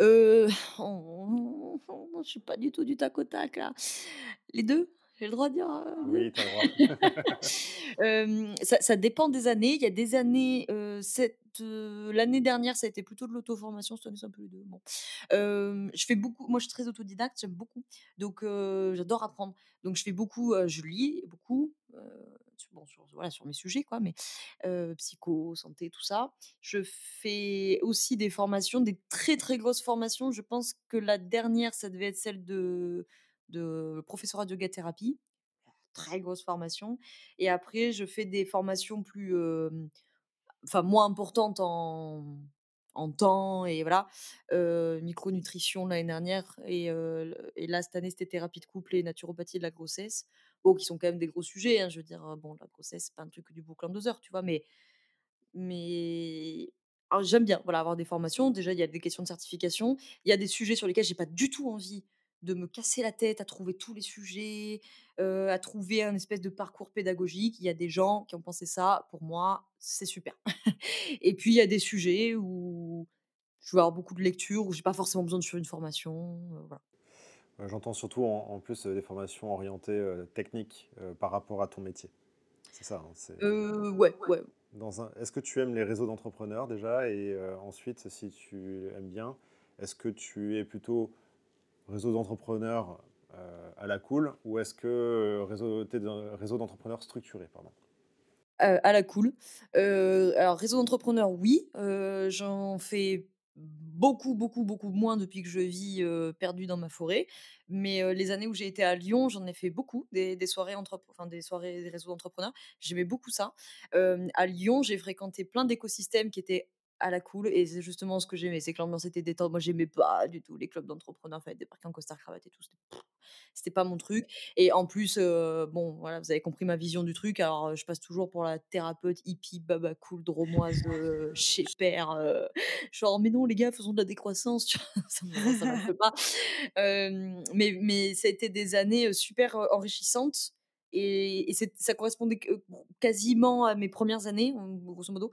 Euh, oh, je suis pas du tout du tac au tac là. Les deux J'ai le droit de dire euh, Oui, tu as le droit. Euh, ça, ça dépend des années. Il y a des années, euh, cette, l'année dernière, ça a été plutôt de l'auto-formation. Cette année, c'est un peu les deux. Bon. Je fais beaucoup. Moi, je suis très autodidacte. J'aime beaucoup. Donc, j'adore apprendre. Donc, je fais beaucoup. je lis beaucoup. bon, sur, voilà, sur mes sujets, quoi. Mais psycho, santé, tout ça. Je fais aussi des formations, des très très grosses formations. Je pense que la dernière, ça devait être celle de, de professorat de yoga thérapie. Très grosse formation. Et après, je fais des formations plus, enfin moins importantes en, en temps et voilà. Micronutrition l'année dernière et, euh, et là cette année c'était thérapie de couple et naturopathie de la grossesse. Bon, qui sont quand même des gros sujets. hein, je veux dire, bon, la grossesse c'est pas un truc du boucle en deux heures, tu vois, mais mais alors j'aime bien, voilà, avoir des formations. Déjà, il y a des questions de certification. Il y a des sujets sur lesquels j'ai pas du tout envie de me casser la tête à trouver tous les sujets, à trouver un espèce de parcours pédagogique. Il y a des gens qui ont pensé ça. Pour moi, c'est super. Et puis, il y a des sujets où je vais avoir beaucoup de lectures, où j'ai pas forcément besoin de suivre une formation, voilà. J'entends surtout en, en plus des formations orientées euh, techniques par rapport à ton métier. C'est ça. hein, ouais, ouais. Un... Est-ce que tu aimes les réseaux d'entrepreneurs déjà? Et ensuite, si tu aimes bien, est-ce que tu es plutôt réseau d'entrepreneurs euh, à la cool ou est-ce que euh, réseau, réseau d'entrepreneurs structuré, pardon? Heu, à la cool. Alors réseau d'entrepreneurs, oui, j'en fais beaucoup, beaucoup, beaucoup moins depuis que je vis, heu, perdue dans ma forêt. Mais, les années où j'ai été à Lyon, j'en ai fait beaucoup, des soirées entrep enfin des soirées des réseaux d'entrepreneurs. J'aimais beaucoup ça. À Lyon, j'ai fréquenté plein d'écosystèmes qui étaient à la cool et c'est justement ce que j'aimais, c'est que l'ambiance était détente. Moi, j'aimais pas du tout les clubs d'entrepreneurs, fallait débarquer en costard cravate et tout, c'était pas mon truc. Et en plus, heu, bon, voilà, vous avez compris ma vision du truc. Alors, je passe toujours pour la thérapeute hippie, baba cool, dromoise, heu, chez père, heu, genre: «Mais non les gars, faisons de la décroissance», tu vois? Ça marche pas. Mais mais ça a été des années, super, enrichissantes et et ça correspondait quasiment à mes premières années, grosso modo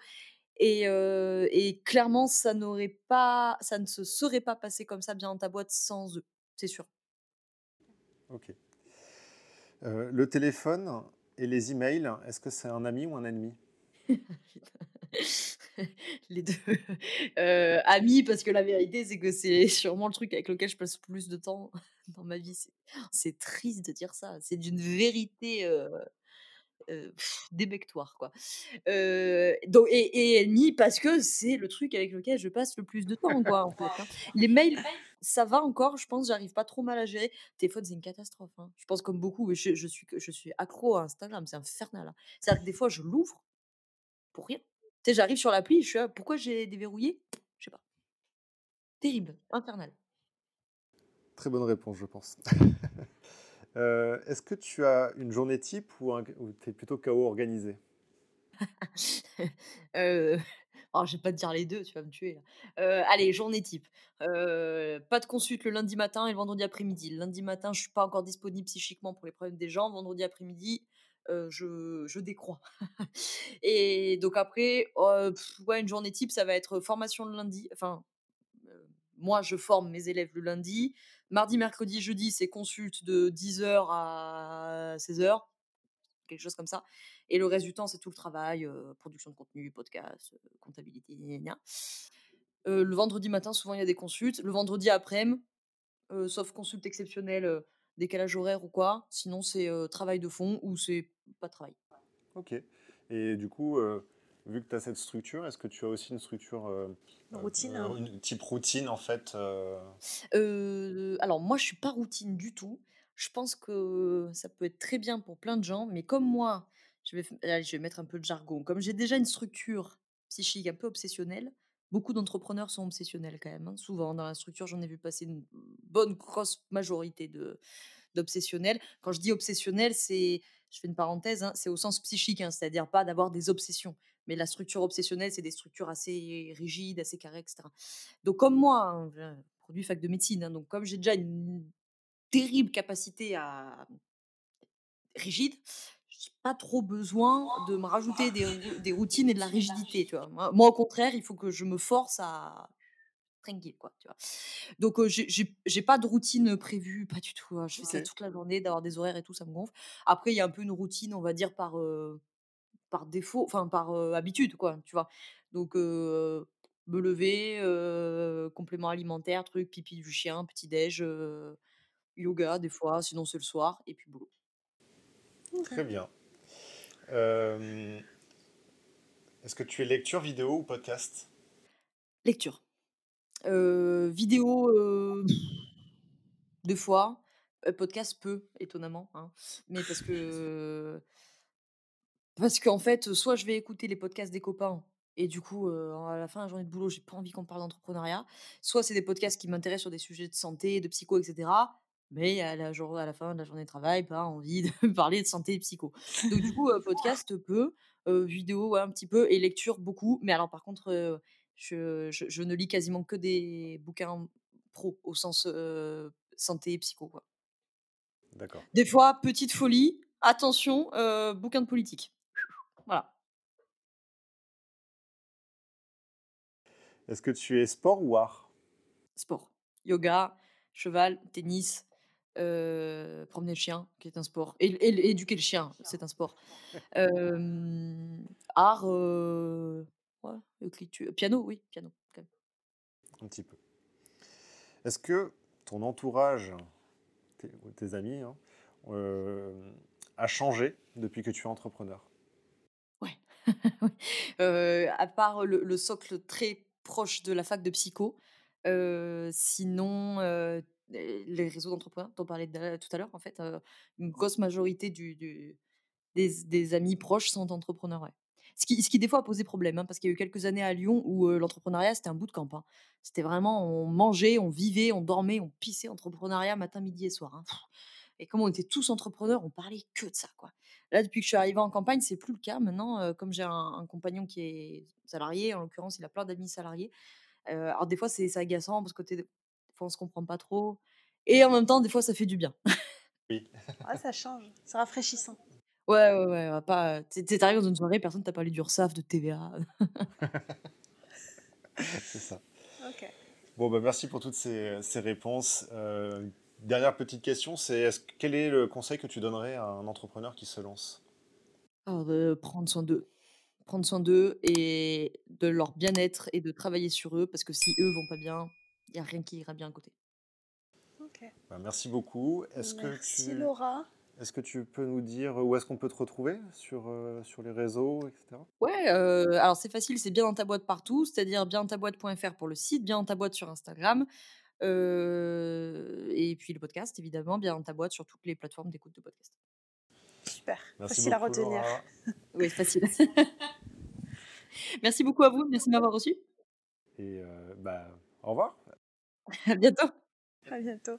et clairement ça n'aurait pas ça ne se serait pas passé comme ça bien dans ta boîte sans eux, c'est sûr. Ok. Euh, le téléphone et les emails, est-ce que c'est un ami ou un ennemi? Les 2. Heu, amis parce que la vérité, c'est que c'est sûrement le truc avec lequel je passe plus de temps dans ma vie. C'est triste de dire ça, c'est d'une vérité, heu, débectoire, quoi. Donc et et ennemi parce que c'est le truc avec lequel je passe le plus de temps, quoi, en hein. Les mails, ça va encore, je pense, j'arrive pas trop mal à gérer. Téléphone, c'est une catastrophe, hein. Je pense comme beaucoup, je je suis je suis accro à Instagram, c'est infernal, hein. C'est-à-dire que des fois, je l'ouvre pour rien. Tu sais, j'arrive sur l'appli, je suis là: «Pourquoi j'ai déverrouillé?» Je sais pas. Terrible, infernal. Très bonne réponse, je pense. Euh, est-ce que tu as une journée type ou, tu es plutôt chaos organisé? Alors je vais pas te dire les 2, tu vas me tuer. Heu, allez, journée type. Heu, pas de consulte le lundi matin et le vendredi après-midi. Le lundi matin, je suis pas encore disponible psychiquement pour les problèmes des gens. Vendredi après-midi, je je décroît. Et donc après, une journée type, ça va être formation le lundi, enfin, moi je forme mes élèves le lundi. Mardi, mercredi, jeudi, c'est consulte de 10:00 à 16:00, quelque chose comme ça. Et le reste du temps, c'est tout le travail, heu, production de contenu, podcast, heu, comptabilité, gna, gna. Heu, le vendredi matin, souvent, il y a des consultes. Le vendredi après-midi, sauf consulte exceptionnelle, décalage horaire ou quoi, sinon c'est, travail de fond ou c'est pas de travail. Ok. Et du coup, euh, vu que tu as cette structure, est-ce que tu as aussi une structure, euh, euh, routine. euh, une type routine en fait euh, Heu, alors moi, je suis pas routine du tout. Je pense que ça peut être très bien pour plein de gens, mais comme moi, je vais allez, je vais mettre un peu de jargon. Comme j'ai déjà une structure psychique un peu obsessionnelle, beaucoup d'entrepreneurs sont obsessionnels quand même, hein. Souvent dans la structure, j'en ai vu passer une bonne grosse majorité de d'obsessionnels. Quand je dis obsessionnel, c'est je fais une parenthèse, hein, c'est au sens psychique, hein, c'est-à-dire pas d'avoir des obsessions. Mais la structure obsessionnelle, c'est des structures assez rigides, assez carrées, et cetera. Donc comme moi, hein, produit fac de médecine, hein, donc comme j'ai déjà une terrible capacité à rigide, j'ai pas trop besoin de me rajouter des rou des routines et de la rigidité, moi, au contraire, il faut que je me force à tranquille, quoi, tu vois. Donc, euh, j'ai- pas de routine prévue, pas du tout. hein. Je fais ça toute la journée, d'avoir des horaires et tout, ça me gonfle. Après, il y a un peu une routine, on va dire, par, euh, par défaut, enfin, par euh, habitude, quoi, tu vois. Donc, me lever, complément alimentaire, truc, pipi du chien, petit-déj, yoga, des fois, sinon c'est le soir, et puis boulot. Très bien. Est-ce que tu es lecture, vidéo ou podcast? Lecture. Euh, vidéo, euh, des fois. Euh, podcast, peu, étonnamment. hein. Mais parce que. Parce qu'en fait, soit je vais écouter les podcasts des copains, et du coup, à la fin de la journée de boulot, j'ai pas envie qu'on parle d'entrepreneuriat. Soit c'est des podcasts qui m'intéressent sur des sujets de santé, de psycho, etc. Mais à la, à la fin de la journée de travail, pas envie de parler de santé et psycho. Donc, du coup, podcast, peu. vidéo, un petit peu. Et lecture, beaucoup. Mais alors, par contre, je, je- je ne lis quasiment que des bouquins pro, au sens euh, santé et psycho. quoi. D'accord. Des fois, petite folie, attention, euh, bouquin de politique. Voilà. Est-ce que tu es sport ou art? Sport. Yoga, cheval, tennis, euh, promener le chien, qui est un sport. Et, et- éduquer le chien, c'est un sport. Art, ouais. Piano, oui, piano. quand même. Un petit peu. Est-ce que ton entourage, tes, amis, hein, euh, a changé depuis que tu es entrepreneur? Ouais. Oui. Euh, à part le, le socle très proche de la fac de psycho, euh, sinon, euh, les réseaux d'entrepreneurs dont on parlait tout à l'heure, en fait, une grosse majorité du, du- des, des amis proches sont entrepreneurs. Ouais. Ce, qui, ce qui, des fois, a posé problème, hein, parce qu'il y a eu quelques années à Lyon où euh, l'entrepreneuriat, c'était un bout de camp. hein. C'était vraiment, on mangeait, on vivait, on dormait, on pissait entrepreneuriat matin, midi et soir. hein. Et comme on était tous entrepreneurs, on parlait que de ça. quoi. Là, depuis que je suis arrivée en campagne, c'est plus le cas. Maintenant, euh, comme j'ai un, un compagnon qui est salarié, en l'occurrence, il a plein d'amis salariés. euh, alors, des fois, c'est agaçant parce que des fois, on se comprend pas trop. Et en même temps, des fois, ça fait du bien. Oui. Ouais, ça change. C'est rafraîchissant. Ouais, ouais, ouais. on va Pas... Tu sais, t'arrives dans une soirée, personne t'a parlé d'URSAF, de TVA. C'est ça. Ok. Bon, bah, merci pour toutes ces, ces réponses. Euh, dernière petite question, c'est est-ce, quel est le conseil que tu donnerais à un entrepreneur qui se lance? Alors, de prendre soin d'eux. Prendre soin d'eux et de leur bien-être et de travailler sur eux parce que si eux vont pas bien, il n'y a rien qui ira bien à côté. Ok. Bah, Merci beaucoup. Est-ce que, Merci tu, Laura. Est-ce que tu peux nous dire où est-ce qu'on peut te retrouver sur, euh, sur les réseaux, etc. Ouais, euh, alors c'est facile, c'est bien dans ta boîte partout, c'est-à-dire bien dans ta boîte.fr pour le site, bien dans ta boîte sur Instagram, euh, et puis le podcast, évidemment, bien dans ta boîte sur toutes les plateformes d'écoute de podcast. Super. Merci Facile à retenir. Laura. Oui, facile. merci beaucoup à vous, merci de m'avoir reçu. Et euh, bah, au revoir. À bientôt. À bientôt.